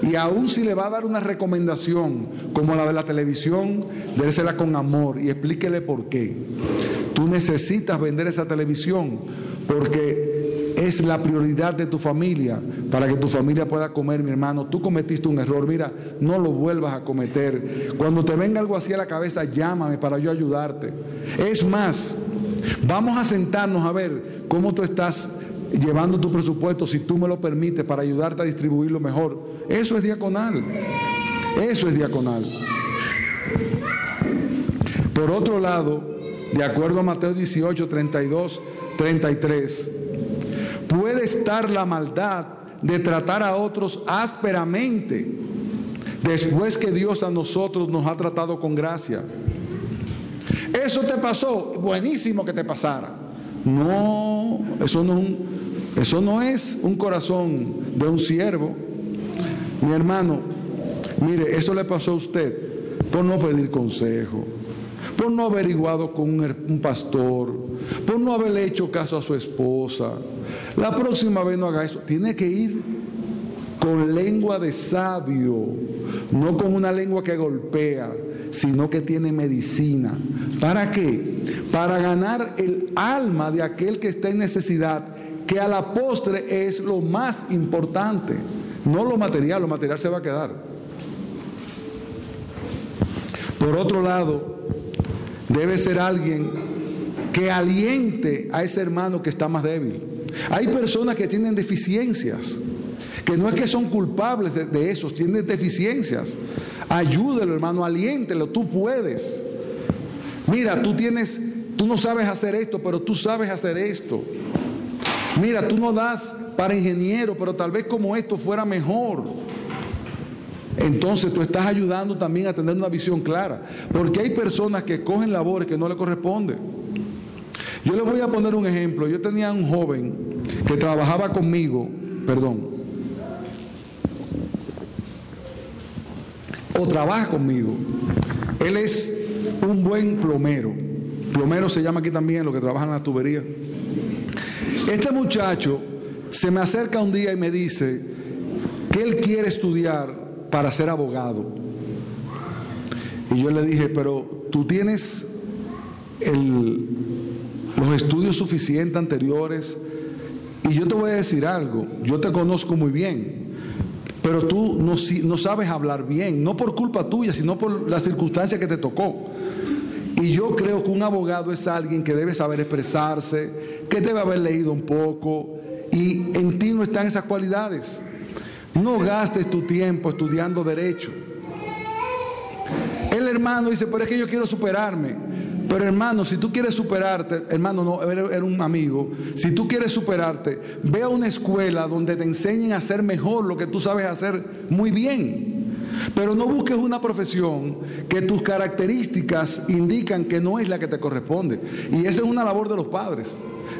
Y aún si le va a dar una recomendación como la de la televisión, désela con amor y explíquele por qué. Tú necesitas vender esa televisión porque es la prioridad de tu familia para que tu familia pueda comer, mi hermano. Tú cometiste un error, mira, no lo vuelvas a cometer. Cuando te venga algo así a la cabeza, llámame para yo ayudarte. Es más, Vamos a sentarnos a ver cómo tú estás llevando tu presupuesto, si tú me lo permites, para ayudarte a distribuirlo mejor. Eso es diaconal. Eso es diaconal. Por otro lado, de acuerdo a Mateo 18, 32, 33, puede estar la maldad de tratar a otros ásperamente después que Dios a nosotros nos ha tratado con gracia. Eso te pasó, buenísimo que te pasara. No, eso no, es un, eso no es un corazón de un siervo. Mi hermano, mire, eso le pasó a usted por no pedir consejo, por no averiguado con un, pastor, por no haberle hecho caso a su esposa. La próxima vez no haga eso. Tiene que ir con lengua de sabio, no con una lengua que golpea, sino que tiene medicina. ¿Para qué? Para ganar el alma de aquel que está en necesidad, que a la postre es lo más importante, no lo material, lo material se va a quedar. Por otro lado, debe ser alguien que aliente a ese hermano que está más débil. Hay personas que tienen deficiencias que no es que son culpables de, eso, tienen deficiencias. Ayúdelo, hermano, aliéntelo, tú puedes. Mira, tú tienes, tú no sabes hacer esto, pero tú sabes hacer esto. Mira, tú no das para ingeniero, pero tal vez como esto fuera mejor. Entonces tú estás ayudando también a tener una visión clara, porque hay personas que cogen labores que no le corresponden. Yo les voy a poner un ejemplo. Yo tenía un joven que trabajaba conmigo, perdón, o trabaja conmigo. Él es un buen plomero. Plomero se llama aquí también, lo que trabaja en la tubería. Este muchacho se me acerca un día y me dice que él quiere estudiar para ser abogado. Y yo le dije, pero tú tienes los estudios suficientes anteriores. Y yo te voy a decir algo, yo te conozco muy bien pero tú no, sabes hablar bien, no por culpa tuya, sino por la circunstancia que te tocó. Y yo creo que un abogado es alguien que debe saber expresarse, que debe haber leído un poco, y en ti no están esas cualidades. No gastes tu tiempo estudiando derecho. El hermano dice, pero es que yo quiero superarme. Pero hermano, si tú quieres superarte, hermano, no, era un amigo, si tú quieres superarte, ve a una escuela donde te enseñen a hacer mejor lo que tú sabes hacer muy bien. Pero no busques una profesión que tus características indican que no es la que te corresponde. Y esa es una labor de los padres,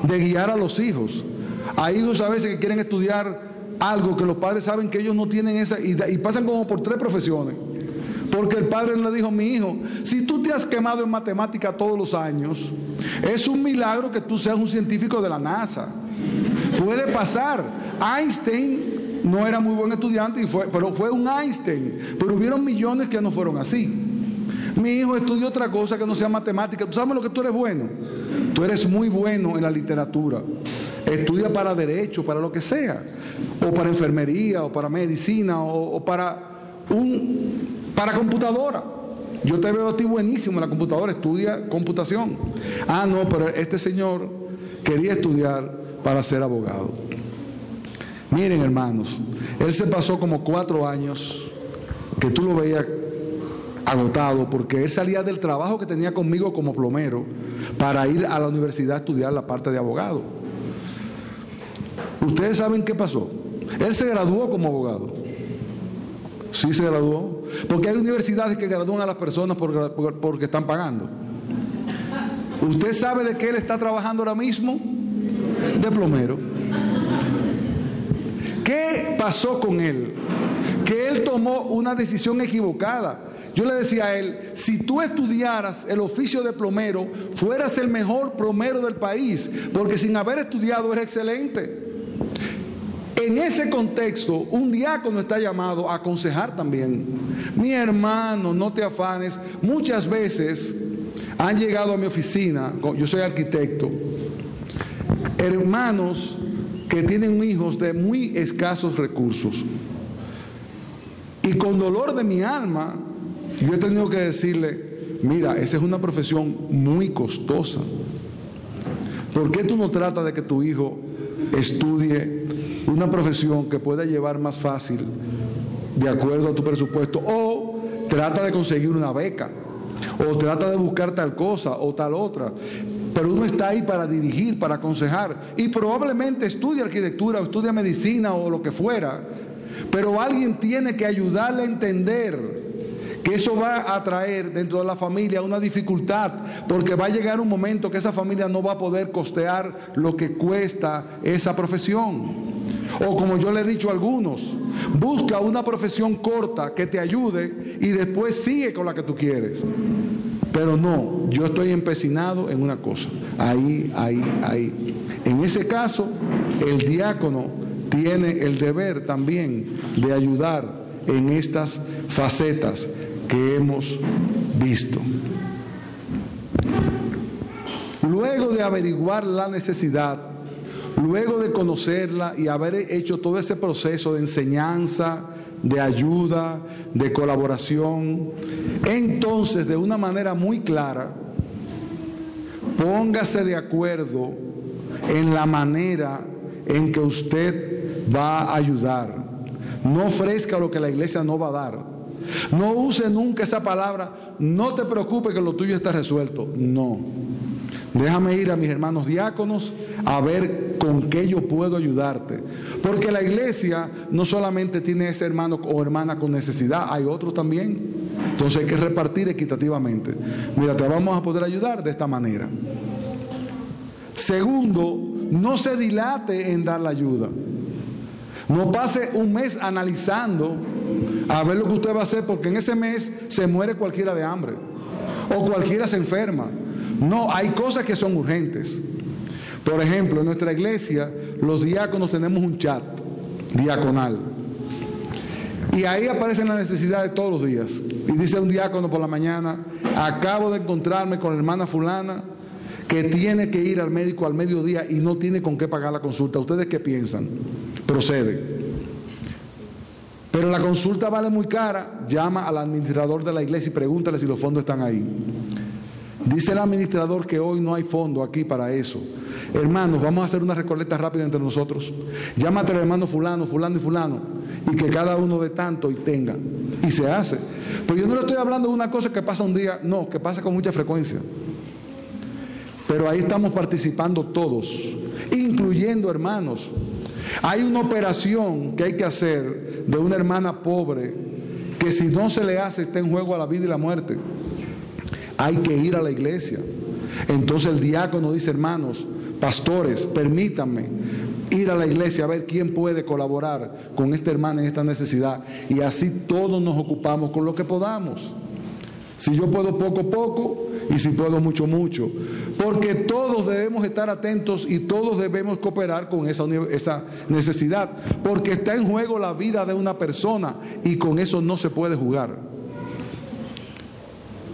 de guiar a los hijos. Hay hijos a veces que quieren estudiar algo que los padres saben que ellos no tienen esa y, y pasan como por tres profesiones. Porque el padre le dijo, mi hijo, si tú te has quemado en matemática todos los años, es un milagro que tú seas un científico de la NASA. Puede pasar. Einstein no era muy buen estudiante, y fue, pero fue un Einstein. Pero hubieron millones que no fueron así. Mi hijo estudió otra cosa que no sea matemática. ¿Tú sabes lo que tú eres bueno? Tú eres muy bueno en la literatura. Estudia para derecho, para lo que sea. O para enfermería, o para medicina, o para un para computadora. Yo te veo a ti buenísimo en la computadora, estudia computación. Ah, no, pero este señor quería estudiar para ser abogado. Miren, hermanos, él se pasó como cuatro años que tú lo veías agotado porque él salía del trabajo que tenía conmigo como plomero para ir a la universidad a estudiar la parte de abogado. Ustedes saben qué pasó. Él se graduó como abogado. Sí se graduó. Porque hay universidades que gradúan a las personas porque están pagando. ¿Usted sabe de qué él está trabajando ahora mismo? De plomero. ¿Qué pasó con él? Que él tomó una decisión equivocada. Yo le decía a él, si tú estudiaras el oficio de plomero, fueras el mejor plomero del país, porque sin haber estudiado eres excelente. En ese contexto, un diácono está llamado a aconsejar también. Mi hermano, no te afanes. Muchas veces han llegado a mi oficina, yo soy arquitecto, hermanos que tienen hijos de muy escasos recursos. Y con dolor de mi alma, yo he tenido que decirle, mira, esa es una profesión muy costosa. ¿Por qué tú no tratas de que tu hijo estudie una profesión que pueda llevar más fácil de acuerdo a tu presupuesto o trata de conseguir una beca o trata de buscar tal cosa o tal otra. Pero uno está ahí para dirigir, para aconsejar y probablemente estudia arquitectura o estudia medicina o lo que fuera, pero alguien tiene que ayudarle a entender que eso va a traer dentro de la familia una dificultad, porque va a llegar un momento que esa familia no va a poder costear lo que cuesta esa profesión. O como yo le he dicho a algunos, busca una profesión corta que te ayude y después sigue con la que tú quieres. Pero no, yo estoy empecinado en una cosa. Ahí, ahí, ahí. En ese caso, el diácono tiene el deber también de ayudar en estas facetas que hemos visto. Luego de averiguar la necesidad, luego de conocerla y haber hecho todo ese proceso de enseñanza, de ayuda, de colaboración, entonces de una manera muy clara, póngase de acuerdo en la manera en que usted va a ayudar. No ofrezca lo que la iglesia no va a dar. No use nunca esa palabra, no te preocupes que lo tuyo está resuelto. No. Déjame ir a mis hermanos diáconos a ver con qué yo puedo ayudarte. Porque la iglesia no solamente tiene ese hermano o hermana con necesidad, hay otros también. Entonces hay que repartir equitativamente. Mira, te vamos a poder ayudar de esta manera. Segundo, no se dilate en dar la ayuda. No pase un mes analizando a ver lo que usted va a hacer, porque en ese mes se muere cualquiera de hambre o cualquiera se enferma. No, hay cosas que son urgentes. Por ejemplo, en nuestra iglesia, los diáconos tenemos un chat diaconal. Y ahí aparecen las necesidades todos los días. Y dice un diácono por la mañana, acabo de encontrarme con la hermana fulana que tiene que ir al médico al mediodía y no tiene con qué pagar la consulta. ¿Ustedes qué piensan? Procede. Pero la consulta vale muy cara. Llama al administrador de la iglesia y pregúntale si los fondos están ahí. Dice el administrador que hoy no hay fondo aquí para eso. Hermanos, vamos a hacer una recolecta rápida entre nosotros. Llámate al hermano fulano, fulano y fulano, y que cada uno de tanto y tenga. Y se hace. Pero yo no le estoy hablando de una cosa que pasa un día, no, que pasa con mucha frecuencia. Pero ahí estamos participando todos, incluyendo hermanos. Hay una operación que hay que hacer de una hermana pobre que si no se le hace está en juego a la vida y la muerte. Hay que ir a la iglesia. Entonces el diácono dice, hermanos, pastores, permítanme ir a la iglesia a ver quién puede colaborar con esta hermana en esta necesidad. Y así todos nos ocupamos con lo que podamos. Si yo puedo poco, poco, y si puedo mucho, mucho. Porque todos debemos estar atentos y todos debemos cooperar con esa, necesidad. Porque está en juego la vida de una persona y con eso no se puede jugar.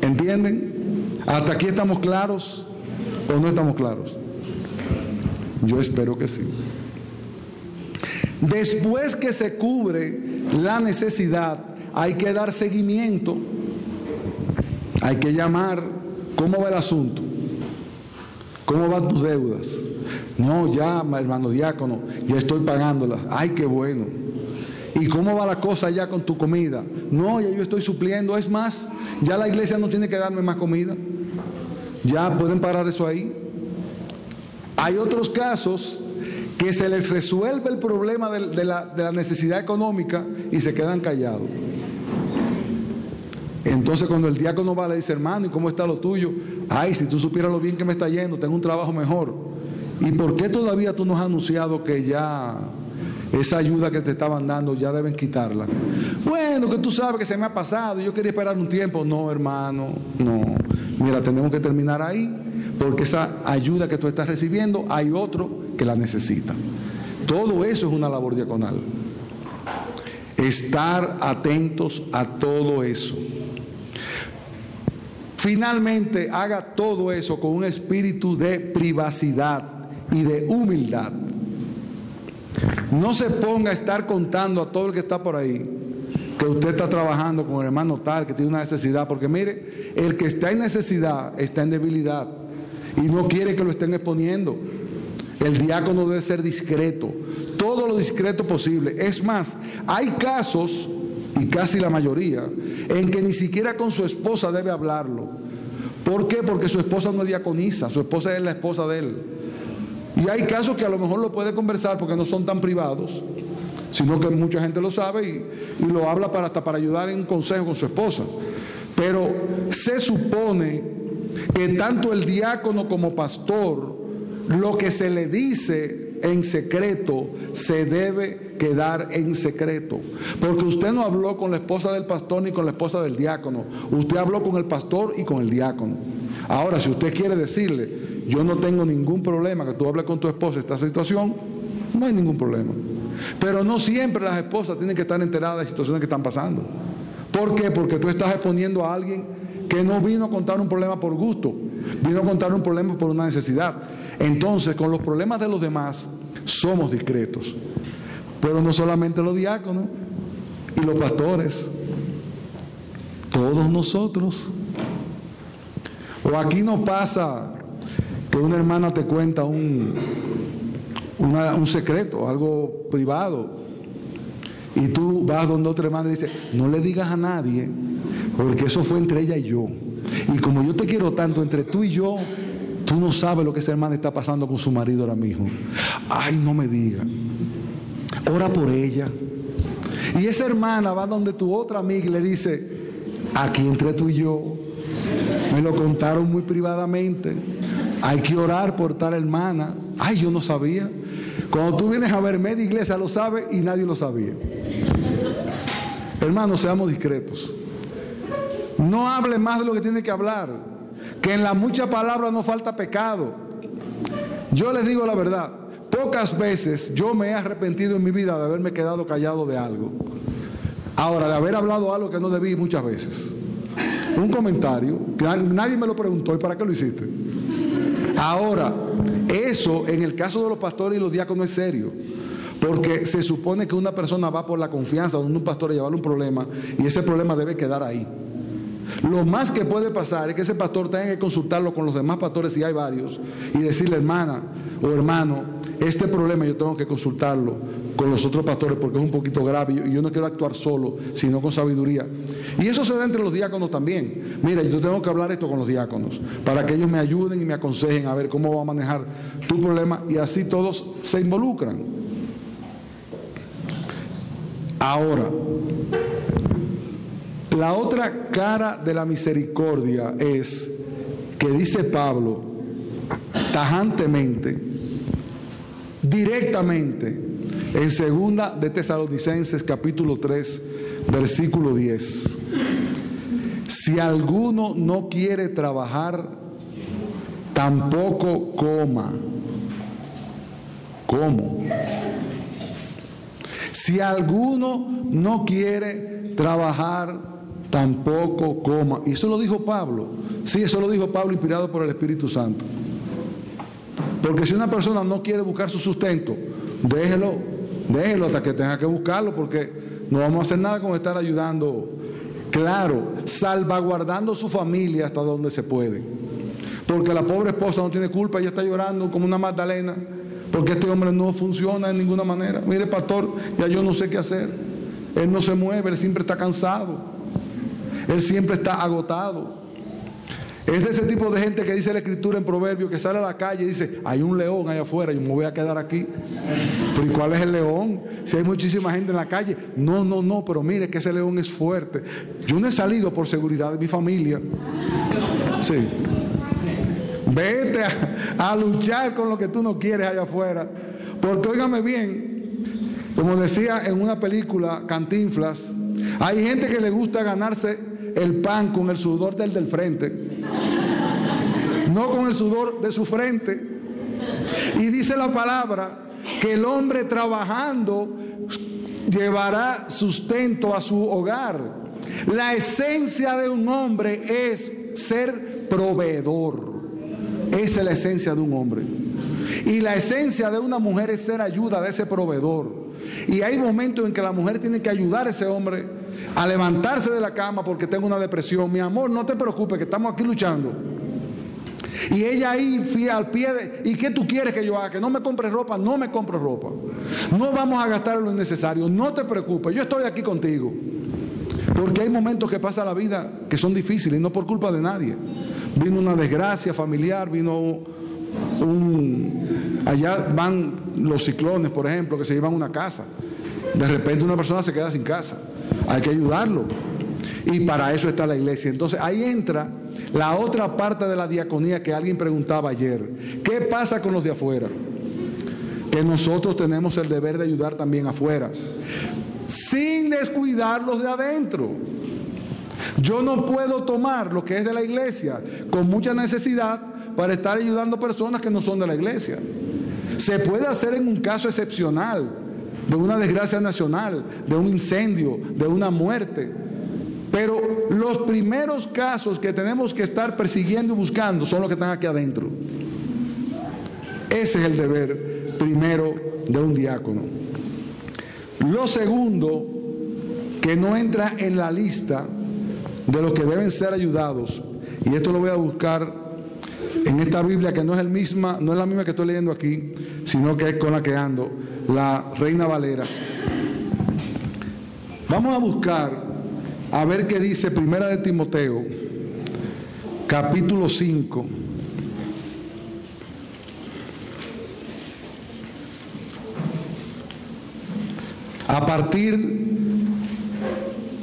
¿Entienden? ¿Hasta aquí estamos claros o no estamos claros? Yo espero que sí. Después que se cubre la necesidad, hay que dar seguimiento hay que llamar, ¿cómo va el asunto? ¿Cómo van tus deudas? No, ya, hermano diácono, ya estoy pagándolas. Ay, qué bueno. ¿Y cómo va la cosa ya con tu comida? No, ya yo estoy supliendo. Es más, ya la iglesia no tiene que darme más comida. Ya pueden parar eso ahí. Hay otros casos que se les resuelve el problema de, la, de la necesidad económica y se quedan callados. Entonces cuando el diácono va le dice, hermano, ¿y cómo está lo tuyo? Ay, si tú supieras lo bien que me está yendo, tengo un trabajo mejor. ¿Y por qué todavía tú nos has anunciado que ya esa ayuda que te estaban dando ya deben quitarla? Bueno, que tú sabes que se me ha pasado, yo quería esperar un tiempo. No, hermano, no. Mira, tenemos que terminar ahí, porque esa ayuda que tú estás recibiendo, hay otro que la necesita. Todo eso es una labor diaconal. Estar atentos a todo eso. Finalmente haga todo eso con un espíritu de privacidad y de humildad. No se ponga a estar contando a todo el que está por ahí que usted está trabajando con el hermano tal que tiene una necesidad, porque mire, el que está en necesidad está en debilidad y no quiere que lo estén exponiendo. El diácono debe ser discreto, todo lo discreto posible. Es más, hay casos y casi la mayoría, en que ni siquiera con su esposa debe hablarlo. ¿Por qué? Porque su esposa no es diaconisa, su esposa es la esposa de él. Y hay casos que a lo mejor lo puede conversar porque no son tan privados, sino que mucha gente lo sabe y, lo habla para, hasta para ayudar en un consejo con su esposa. Pero se supone que tanto el diácono como pastor, lo que se le dice en secreto se debe quedar en secreto. Porque usted no habló con la esposa del pastor ni con la esposa del diácono. Usted habló con el pastor y con el diácono. Ahora, si usted quiere decirle, yo no tengo ningún problema que tú hables con tu esposa esta situación, no hay ningún problema. Pero no siempre las esposas tienen que estar enteradas de situaciones que están pasando. ¿Por qué? Porque tú estás exponiendo a alguien que no vino a contar un problema por gusto, vino a contar un problema por una necesidad. Entonces, con los problemas de los demás, somos discretos. Pero no solamente los diáconos y los pastores, todos nosotros. O aquí no pasa que una hermana te cuenta un, un secreto, algo privado, y tú vas donde otra hermana y dices, no le digas a nadie, porque eso fue entre ella y yo. Y como yo te quiero tanto entre tú y yo, tú no sabes lo que esa hermana está pasando con su marido ahora mismo. Ay, no me diga. Ora por ella. Y esa hermana va donde tu otra amiga y le dice, aquí entre tú y yo, me lo contaron muy privadamente. Hay que orar por tal hermana. Ay, yo no sabía. Cuando tú vienes a ver media iglesia lo sabe y nadie lo sabía. Hermanos, seamos discretos. No hable más de lo que tiene que hablar. Que en la mucha palabra no falta pecado. Yo les digo la verdad. Pocas veces yo me he arrepentido en mi vida de haberme quedado callado de algo. Ahora, de haber hablado algo que no debí muchas veces. Un comentario, que nadie me lo preguntó, ¿y para qué lo hiciste? Ahora, eso en el caso de los pastores y los diáconos es serio. Porque se supone que una persona va por la confianza donde un pastor a llevarle un problema y ese problema debe quedar ahí. Lo más que puede pasar es que ese pastor tenga que consultarlo con los demás pastores, si hay varios, y decirle, hermana o hermano, este problema yo tengo que consultarlo con los otros pastores porque es un poquito grave y yo no quiero actuar solo, sino con sabiduría. Y eso se da entre los diáconos también. Mira, yo tengo que hablar esto con los diáconos para que ellos me ayuden y me aconsejen a ver cómo va a manejar tu problema y así todos se involucran. Ahora, la otra cara de la misericordia es que dice Pablo tajantemente, directamente, en segunda de Tesalonicenses capítulo 3, versículo 10. Si alguno no quiere trabajar, tampoco coma. ¿Cómo? Si alguno no quiere trabajar, tampoco coma. Y eso lo dijo Pablo. Sí, eso lo dijo Pablo inspirado por el Espíritu Santo. Porque si una persona no quiere buscar su sustento, déjelo, déjelo hasta que tenga que buscarlo, porque no vamos a hacer nada con estar ayudando. Claro, salvaguardando su familia hasta donde se puede. Porque la pobre esposa no tiene culpa, ella está llorando como una Magdalena porque este hombre no funciona de ninguna manera. Mire, pastor, ya yo no sé qué hacer. Él no se mueve, él siempre está cansado. Él siempre está agotado. Es de ese tipo de gente que dice la escritura en Proverbio que sale a la calle y dice, hay un león allá afuera, yo me voy a quedar aquí. Pero ¿y cuál es el león? Si hay muchísima gente en la calle. No, no, no, pero mire que ese león es fuerte. Yo no he salido por seguridad de mi familia. Sí. Vete a, luchar con lo que tú no quieres allá afuera. Porque óigame bien, como decía en una película Cantinflas, hay gente que le gusta ganarse el pan con el sudor del del frente, no con el sudor de su frente. Y dice la palabra que el hombre trabajando llevará sustento a su hogar. La esencia de un hombre es ser proveedor. Esa es la esencia de un hombre. Y la esencia de una mujer es ser ayuda de ese proveedor. Y hay momentos en que la mujer tiene que ayudar a ese hombre a levantarse de la cama porque tengo una depresión. Mi amor, no te preocupes, que estamos aquí luchando. Y ella ahí fía al pie de, ¿y qué tú quieres que yo haga? Que no me compre ropa, no me compro ropa. No vamos a gastar lo innecesario, no te preocupes, yo estoy aquí contigo. Porque hay momentos que pasa la vida que son difíciles no por culpa de nadie vino una desgracia familiar, vino un... Allá van los ciclones, por ejemplo, que se llevan una casa. De repente una persona se queda sin casa. Hay que ayudarlo. Y para eso está la iglesia. Entonces ahí entra la otra parte de la diaconía que alguien preguntaba ayer. ¿Qué pasa con los de afuera? que nosotros tenemos el deber de ayudar también afuera, sin descuidar los de adentro. Yo no puedo tomar lo que es de la iglesia con mucha necesidad para estar ayudando personas que no son de la iglesia. Se puede hacer en un caso excepcional, de una desgracia nacional, de un incendio, de una muerte. Pero los primeros casos que tenemos que estar persiguiendo y buscando son los que están aquí adentro. Ese es el deber primero de un diácono. Lo segundo, que no entra en la lista de los que deben ser ayudados, y esto lo voy a buscar en esta Biblia que no es, el misma, no es la misma que estoy leyendo aquí, sino que es con la que ando, la Reina Valera. Vamos a buscar a ver qué dice Primera de Timoteo, capítulo 5. A partir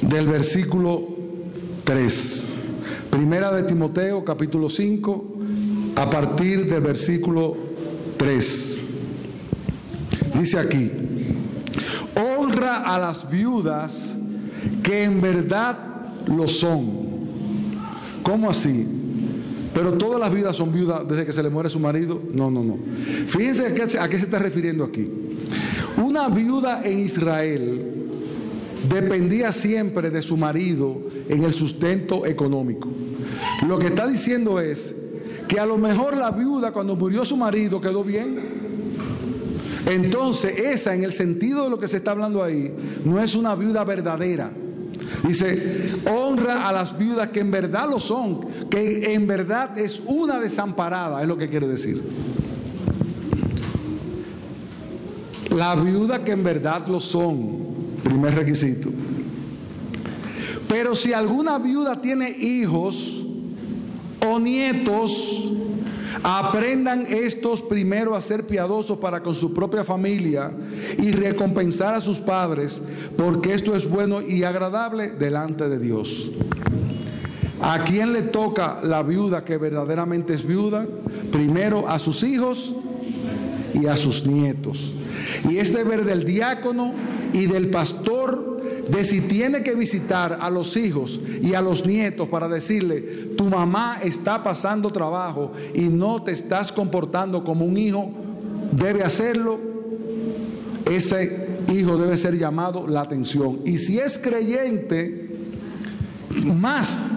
del versículo 3. Primera de Timoteo, capítulo 5, a partir del versículo 3. Dice aquí, honra a las viudas que en verdad lo son. ¿Cómo así? Pero todas las viudas son viudas desde que se le muere su marido. No, no, no. Fíjense a qué, se está refiriendo aquí. Una viuda en Israel dependía siempre de su marido en el sustento económico. Lo que está diciendo es que a lo mejor la viuda cuando murió su marido quedó bien. Entonces esa en el sentido de lo que se está hablando ahí no es una viuda verdadera. Dice, honra a las viudas que en verdad lo son, que en verdad es una desamparada, es lo que quiere decir. La viuda que en verdad lo son, primer requisito. Pero si alguna viuda tiene hijos o nietos, aprendan estos primero a ser piadosos para con su propia familia y recompensar a sus padres, porque esto es bueno y agradable delante de Dios. ¿A quién le toca la viuda que verdaderamente es viuda? Primero a sus hijos y a sus nietos. Y es deber del diácono y del pastor de si tiene que visitar a los hijos y a los nietos para decirle, tu mamá está pasando trabajo y no te estás comportando como un hijo, debe hacerlo, ese hijo debe ser llamado la atención. Y si es creyente, más,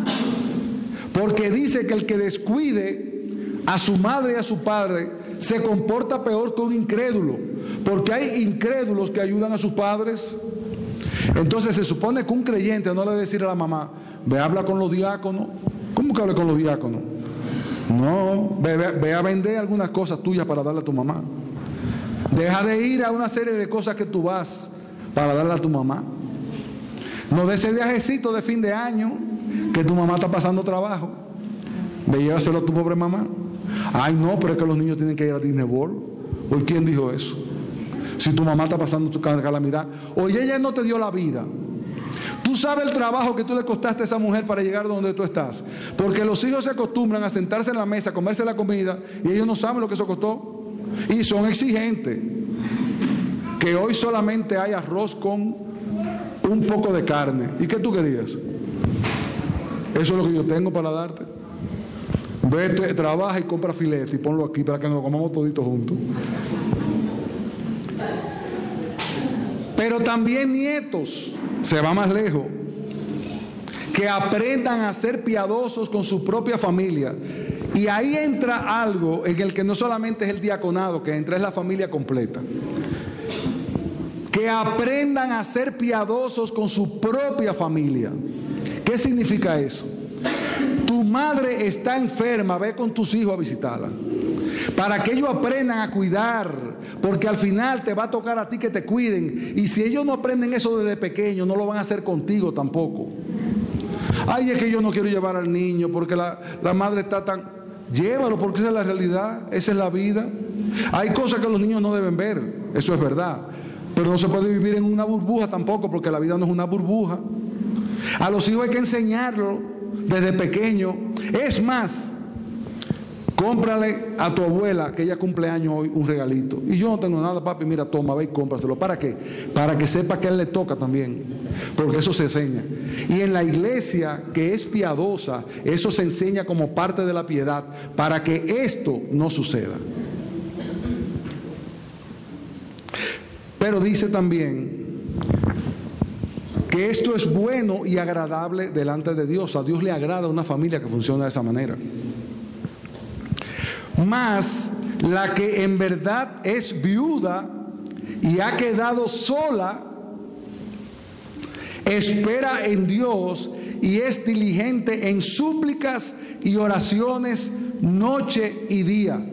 porque dice que el que descuide a su madre y a su padre se comporta peor que un incrédulo, porque hay incrédulos que ayudan a sus padres. Entonces se supone que un creyente no le debe decir a la mamá, ve habla con los diáconos. ¿Cómo que hable con los diáconos? No, ve, ve, a vender algunas cosas tuyas para darle a tu mamá. Deja de ir a una serie de cosas que tú vas para darle a tu mamá. No de ese viajecito de fin de año que tu mamá está pasando trabajo. Ve llévaselo a tu pobre mamá. Ay, no, pero es que los niños tienen que ir a Disney World. ¿Hoy quién dijo eso? Si tu mamá está pasando tu calamidad. Oye, ella no te dio la vida. Tú sabes el trabajo que tú le costaste a esa mujer para llegar donde tú estás. Porque los hijos se acostumbran a sentarse en la mesa, a comerse la comida, y ellos no saben lo que eso costó. Y son exigentes. Que hoy solamente hay arroz con un poco de carne. ¿Y qué tú querías? Eso es lo que yo tengo para darte. Vete, trabaja y compra filete y ponlo aquí para que nos comamos toditos juntos. Pero también nietos, se va más lejos, que aprendan a ser piadosos con su propia familia. Y ahí entra algo en el que no solamente es el diaconado, que entra es la familia completa. Que aprendan a ser piadosos con su propia familia. ¿Qué significa eso? Tu madre está enferma, ve con tus hijos a visitarla. Para que ellos aprendan a cuidar, porque al final te va a tocar a ti que te cuiden. Y si ellos no aprenden eso desde pequeño, no lo van a hacer contigo tampoco. Ay, es que yo no quiero llevar al niño porque la, la madre está tan... Llévalo porque esa es la realidad, esa es la vida. Hay cosas que los niños no deben ver, eso es verdad. Pero no se puede vivir en una burbuja tampoco porque la vida no es una burbuja. A los hijos hay que enseñarlo desde pequeño. Es más, cómprale a tu abuela, que ella cumpleaños hoy, un regalito. Y yo no tengo nada, papi, mira, toma, ve y cómpraselo. ¿Para qué? Para que sepa que a él le toca también, porque eso se enseña. Y en la iglesia que es piadosa, eso se enseña como parte de la piedad, para que esto no suceda. Pero dice también esto es bueno y agradable delante de Dios. A Dios le agrada una familia que funciona de esa manera. Más la que en verdad es viuda y ha quedado sola, espera en Dios y es diligente en súplicas y oraciones noche y día.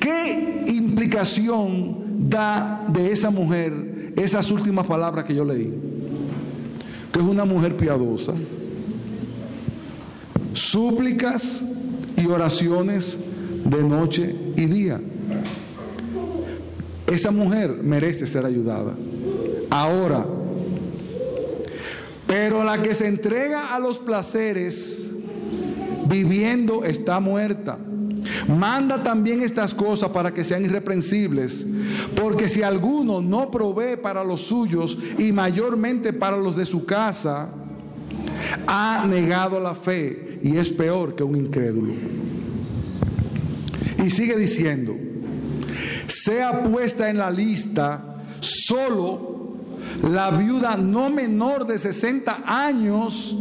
¿Qué implicación da de esa mujer esas últimas palabras que yo leí? Que es una mujer piadosa. Súplicas y oraciones de noche y día. Esa mujer merece ser ayudada. Ahora, pero la que se entrega a los placeres viviendo está muerta. Manda también estas cosas para que sean irreprensibles, porque si alguno no provee para los suyos y mayormente para los de su casa, ha negado la fe y es peor que un incrédulo. Y sigue diciendo, sea puesta en la lista solo la viuda no menor de 60 años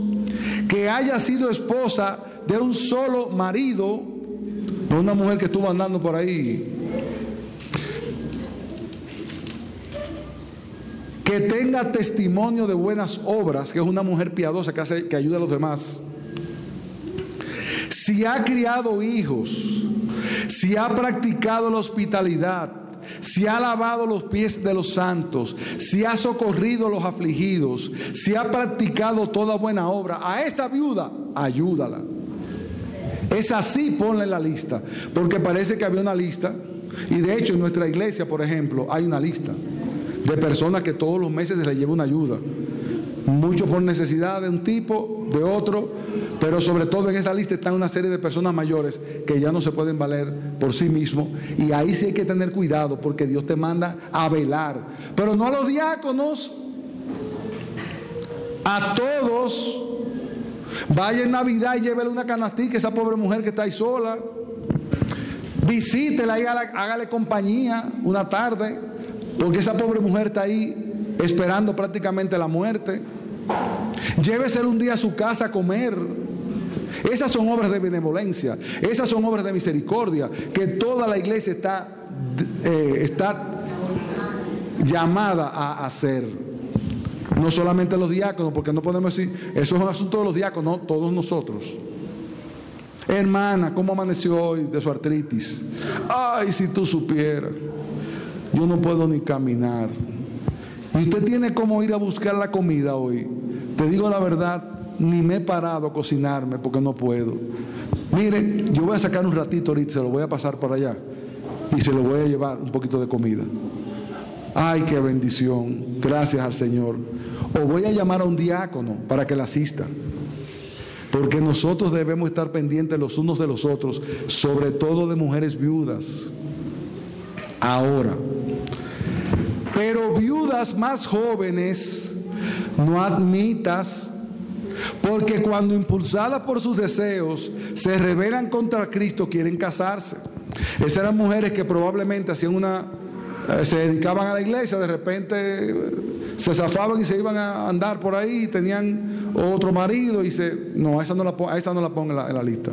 que haya sido esposa de un solo marido, una mujer que estuvo andando por ahí, que tenga testimonio de buenas obras, que es una mujer piadosa que, hace, que ayuda a los demás. Si ha criado hijos, si ha practicado la hospitalidad, si ha lavado los pies de los santos, si ha socorrido a los afligidos, si ha practicado toda buena obra, a esa viuda, ayúdala. Es así, ponle la lista, porque parece que había una lista, y de hecho en nuestra iglesia, por ejemplo, hay una lista de personas que todos los meses se les lleva una ayuda. Muchos por necesidad de un tipo, de otro, pero sobre todo en esa lista están una serie de personas mayores que ya no se pueden valer por sí mismos. Y ahí sí hay que tener cuidado porque Dios te manda a velar. Pero no a los diáconos, a todos. Vaya en Navidad y llévele una canastica a esa pobre mujer que está ahí sola. Visítela y hágale compañía una tarde, porque esa pobre mujer está ahí esperando prácticamente la muerte. Lléveselo un día a su casa a comer. Esas son obras de benevolencia, esas son obras de misericordia que toda la iglesia está, eh, está llamada a hacer. No solamente los diáconos, porque no podemos decir, eso es un asunto de los diáconos, todos nosotros. Hermana, ¿cómo amaneció hoy de su artritis? Ay, si tú supieras, yo no puedo ni caminar. Y usted tiene como ir a buscar la comida hoy. Te digo la verdad, ni me he parado a cocinarme porque no puedo. Mire, yo voy a sacar un ratito ahorita, se lo voy a pasar por allá y se lo voy a llevar un poquito de comida. Ay, qué bendición. Gracias al Señor. O voy a llamar a un diácono para que la asista. Porque nosotros debemos estar pendientes los unos de los otros, sobre todo de mujeres viudas. Ahora, pero viudas más jóvenes, no admitas, porque cuando impulsadas por sus deseos se rebelan contra Cristo, quieren casarse. Esas eran mujeres que probablemente hacían una, eh, se dedicaban a la iglesia, de repente se zafaban y se iban a andar por ahí, tenían otro marido y se, no, esa no la, a esa no la pongo en la, en la lista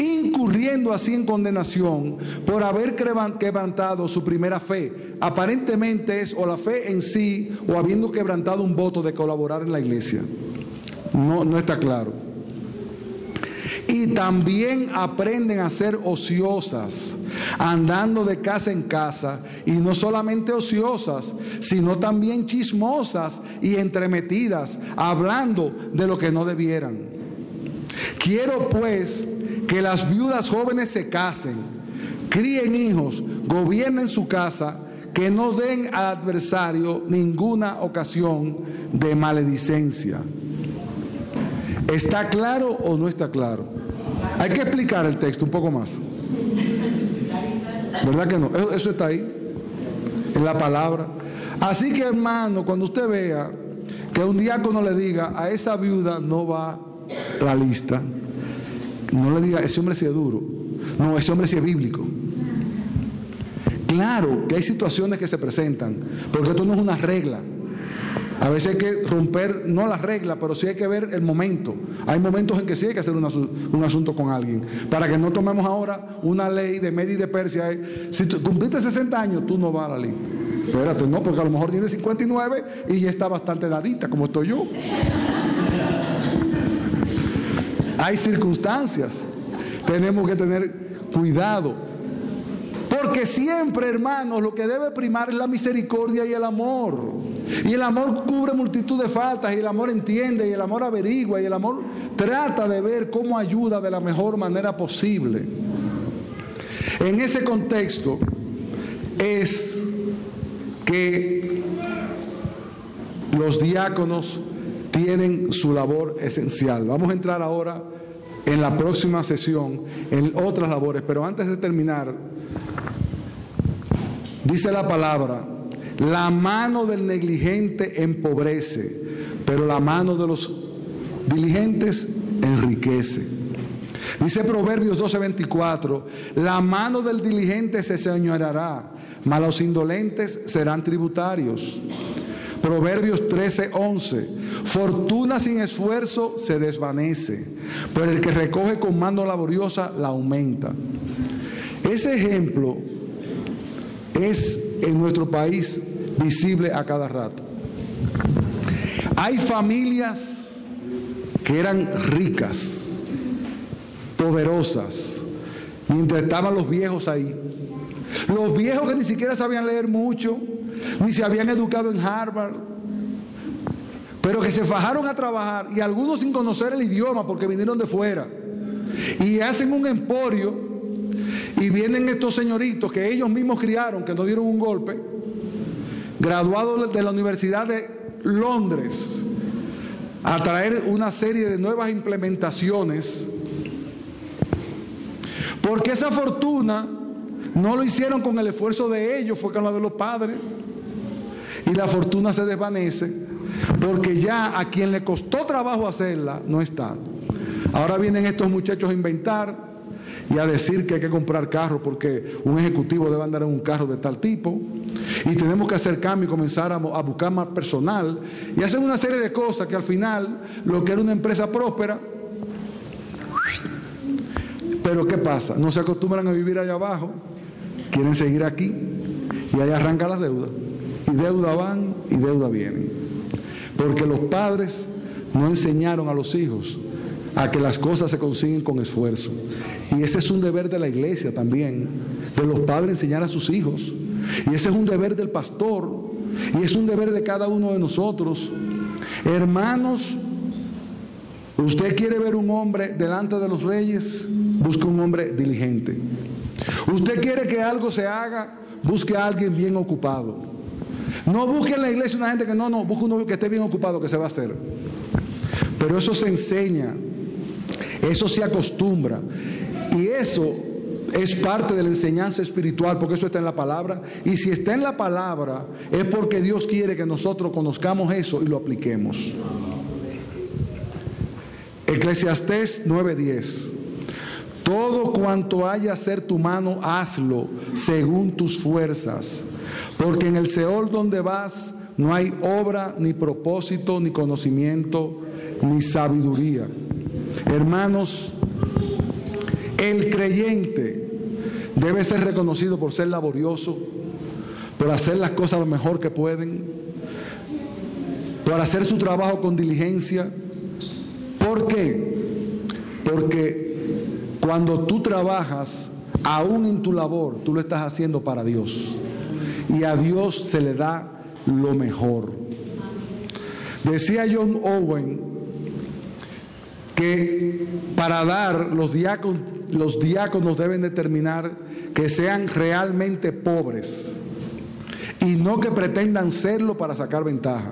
incurriendo así en condenación por haber quebrantado su primera fe. Aparentemente es o la fe en sí o habiendo quebrantado un voto de colaborar en la iglesia. No, no está claro. Y también aprenden a ser ociosas, andando de casa en casa, y no solamente ociosas, sino también chismosas y entremetidas, hablando de lo que no debieran. Quiero pues que las viudas jóvenes se casen, críen hijos, gobiernen su casa, que no den al adversario ninguna ocasión de maledicencia. ¿Está claro o no está claro? Hay que explicar el texto un poco más. ¿Verdad que no? Eso, está ahí, en la palabra. Así que hermano, cuando usted vea que un diácono le diga a esa viuda no va la lista, no le diga, ese hombre sí es duro, no, ese hombre sí es bíblico. Claro que hay situaciones que se presentan, porque esto no es una regla. A veces hay que romper, no la regla, pero sí hay que ver el momento. Hay momentos en que sí hay que hacer un asunto con alguien. Para que no tomemos ahora una ley de Media y de Persia. Eh, si cumpliste 60 años, tú no vas a la ley. Espérate, no, porque a lo mejor tiene 59 y ya está bastante dadita, como estoy yo. hay circunstancias. Tenemos que tener cuidado. Porque siempre, hermanos, lo que debe primar es la misericordia y el amor. Y el amor cubre multitud de faltas, y el amor entiende, y el amor averigua, y el amor trata de ver cómo ayuda de la mejor manera posible. En ese contexto es que los diáconos tienen su labor esencial. Vamos a entrar ahora en la próxima sesión en otras labores, pero antes de terminar, Dice la palabra, la mano del negligente empobrece, pero la mano de los diligentes enriquece. Dice Proverbios 12:24, la mano del diligente se señorará, mas los indolentes serán tributarios. Proverbios 13:11, fortuna sin esfuerzo se desvanece, pero el que recoge con mano laboriosa la aumenta. Ese ejemplo es en nuestro país visible a cada rato. Hay familias que eran ricas, poderosas, mientras estaban los viejos ahí. Los viejos que ni siquiera sabían leer mucho, ni se habían educado en Harvard, pero que se fajaron a trabajar y algunos sin conocer el idioma porque vinieron de fuera. Y hacen un emporio y vienen estos señoritos que ellos mismos criaron, que no dieron un golpe, graduados de la Universidad de Londres, a traer una serie de nuevas implementaciones, porque esa fortuna no lo hicieron con el esfuerzo de ellos, fue con la de los padres, y la fortuna se desvanece, porque ya a quien le costó trabajo hacerla, no está. Ahora vienen estos muchachos a inventar, y a decir que hay que comprar carro porque un ejecutivo debe andar en un carro de tal tipo. Y tenemos que hacer cambio y comenzar a, buscar más personal y hacer una serie de cosas que al final lo que era una empresa próspera. Pero ¿qué pasa? No se acostumbran a vivir allá abajo, quieren seguir aquí y ahí arranca las deudas. Y deuda van y deuda vienen. Porque los padres no enseñaron a los hijos a que las cosas se consiguen con esfuerzo. Y ese es un deber de la iglesia también, de los padres enseñar a sus hijos. Y ese es un deber del pastor. Y es un deber de cada uno de nosotros. Hermanos, usted quiere ver un hombre delante de los reyes, busque un hombre diligente. Usted quiere que algo se haga, busque a alguien bien ocupado. No busque en la iglesia una gente que no, no, busque uno que esté bien ocupado, que se va a hacer. Pero eso se enseña, eso se acostumbra. Y eso es parte de la enseñanza espiritual, porque eso está en la palabra. Y si está en la palabra, es porque Dios quiere que nosotros conozcamos eso y lo apliquemos. Eclesiastés 9:10. Todo cuanto haya ser tu mano, hazlo según tus fuerzas, porque en el Seol donde vas no hay obra, ni propósito, ni conocimiento, ni sabiduría. Hermanos, el creyente debe ser reconocido por ser laborioso, por hacer las cosas lo mejor que pueden, por hacer su trabajo con diligencia. ¿Por qué? Porque cuando tú trabajas, aún en tu labor, tú lo estás haciendo para Dios. Y a Dios se le da lo mejor. Decía John Owen que para dar los diáconos deben determinar que sean realmente pobres y no que pretendan serlo para sacar ventaja.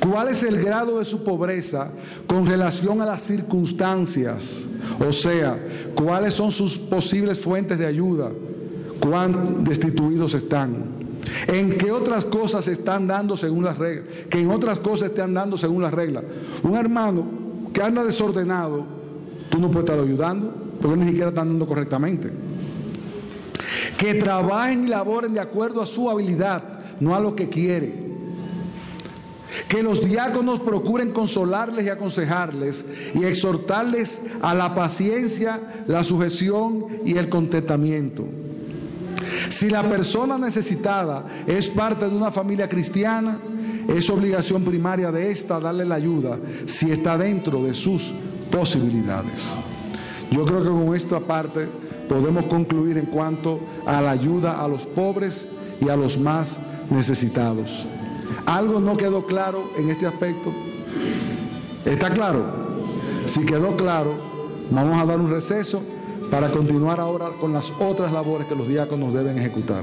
¿Cuál es el grado de su pobreza con relación a las circunstancias O sea, cuáles son sus posibles fuentes de ayuda, cuán destituidos están, en qué otras cosas están dando según las reglas, que en otras cosas están dando según las reglas. Un hermano que anda desordenado, tú no puedes estar ayudando, porque ni siquiera están dando correctamente. Que trabajen y laboren de acuerdo a su habilidad, no a lo que quiere. Que los diáconos procuren consolarles y aconsejarles y exhortarles a la paciencia, la sujeción y el contentamiento. Si la persona necesitada es parte de una familia cristiana, es obligación primaria de esta darle la ayuda si está dentro de sus posibilidades. Yo creo que con esta parte podemos concluir en cuanto a la ayuda a los pobres y a los más necesitados. ¿Algo no quedó claro en este aspecto? ¿Está claro? Si quedó claro, vamos a dar un receso para continuar ahora con las otras labores que los diáconos deben ejecutar.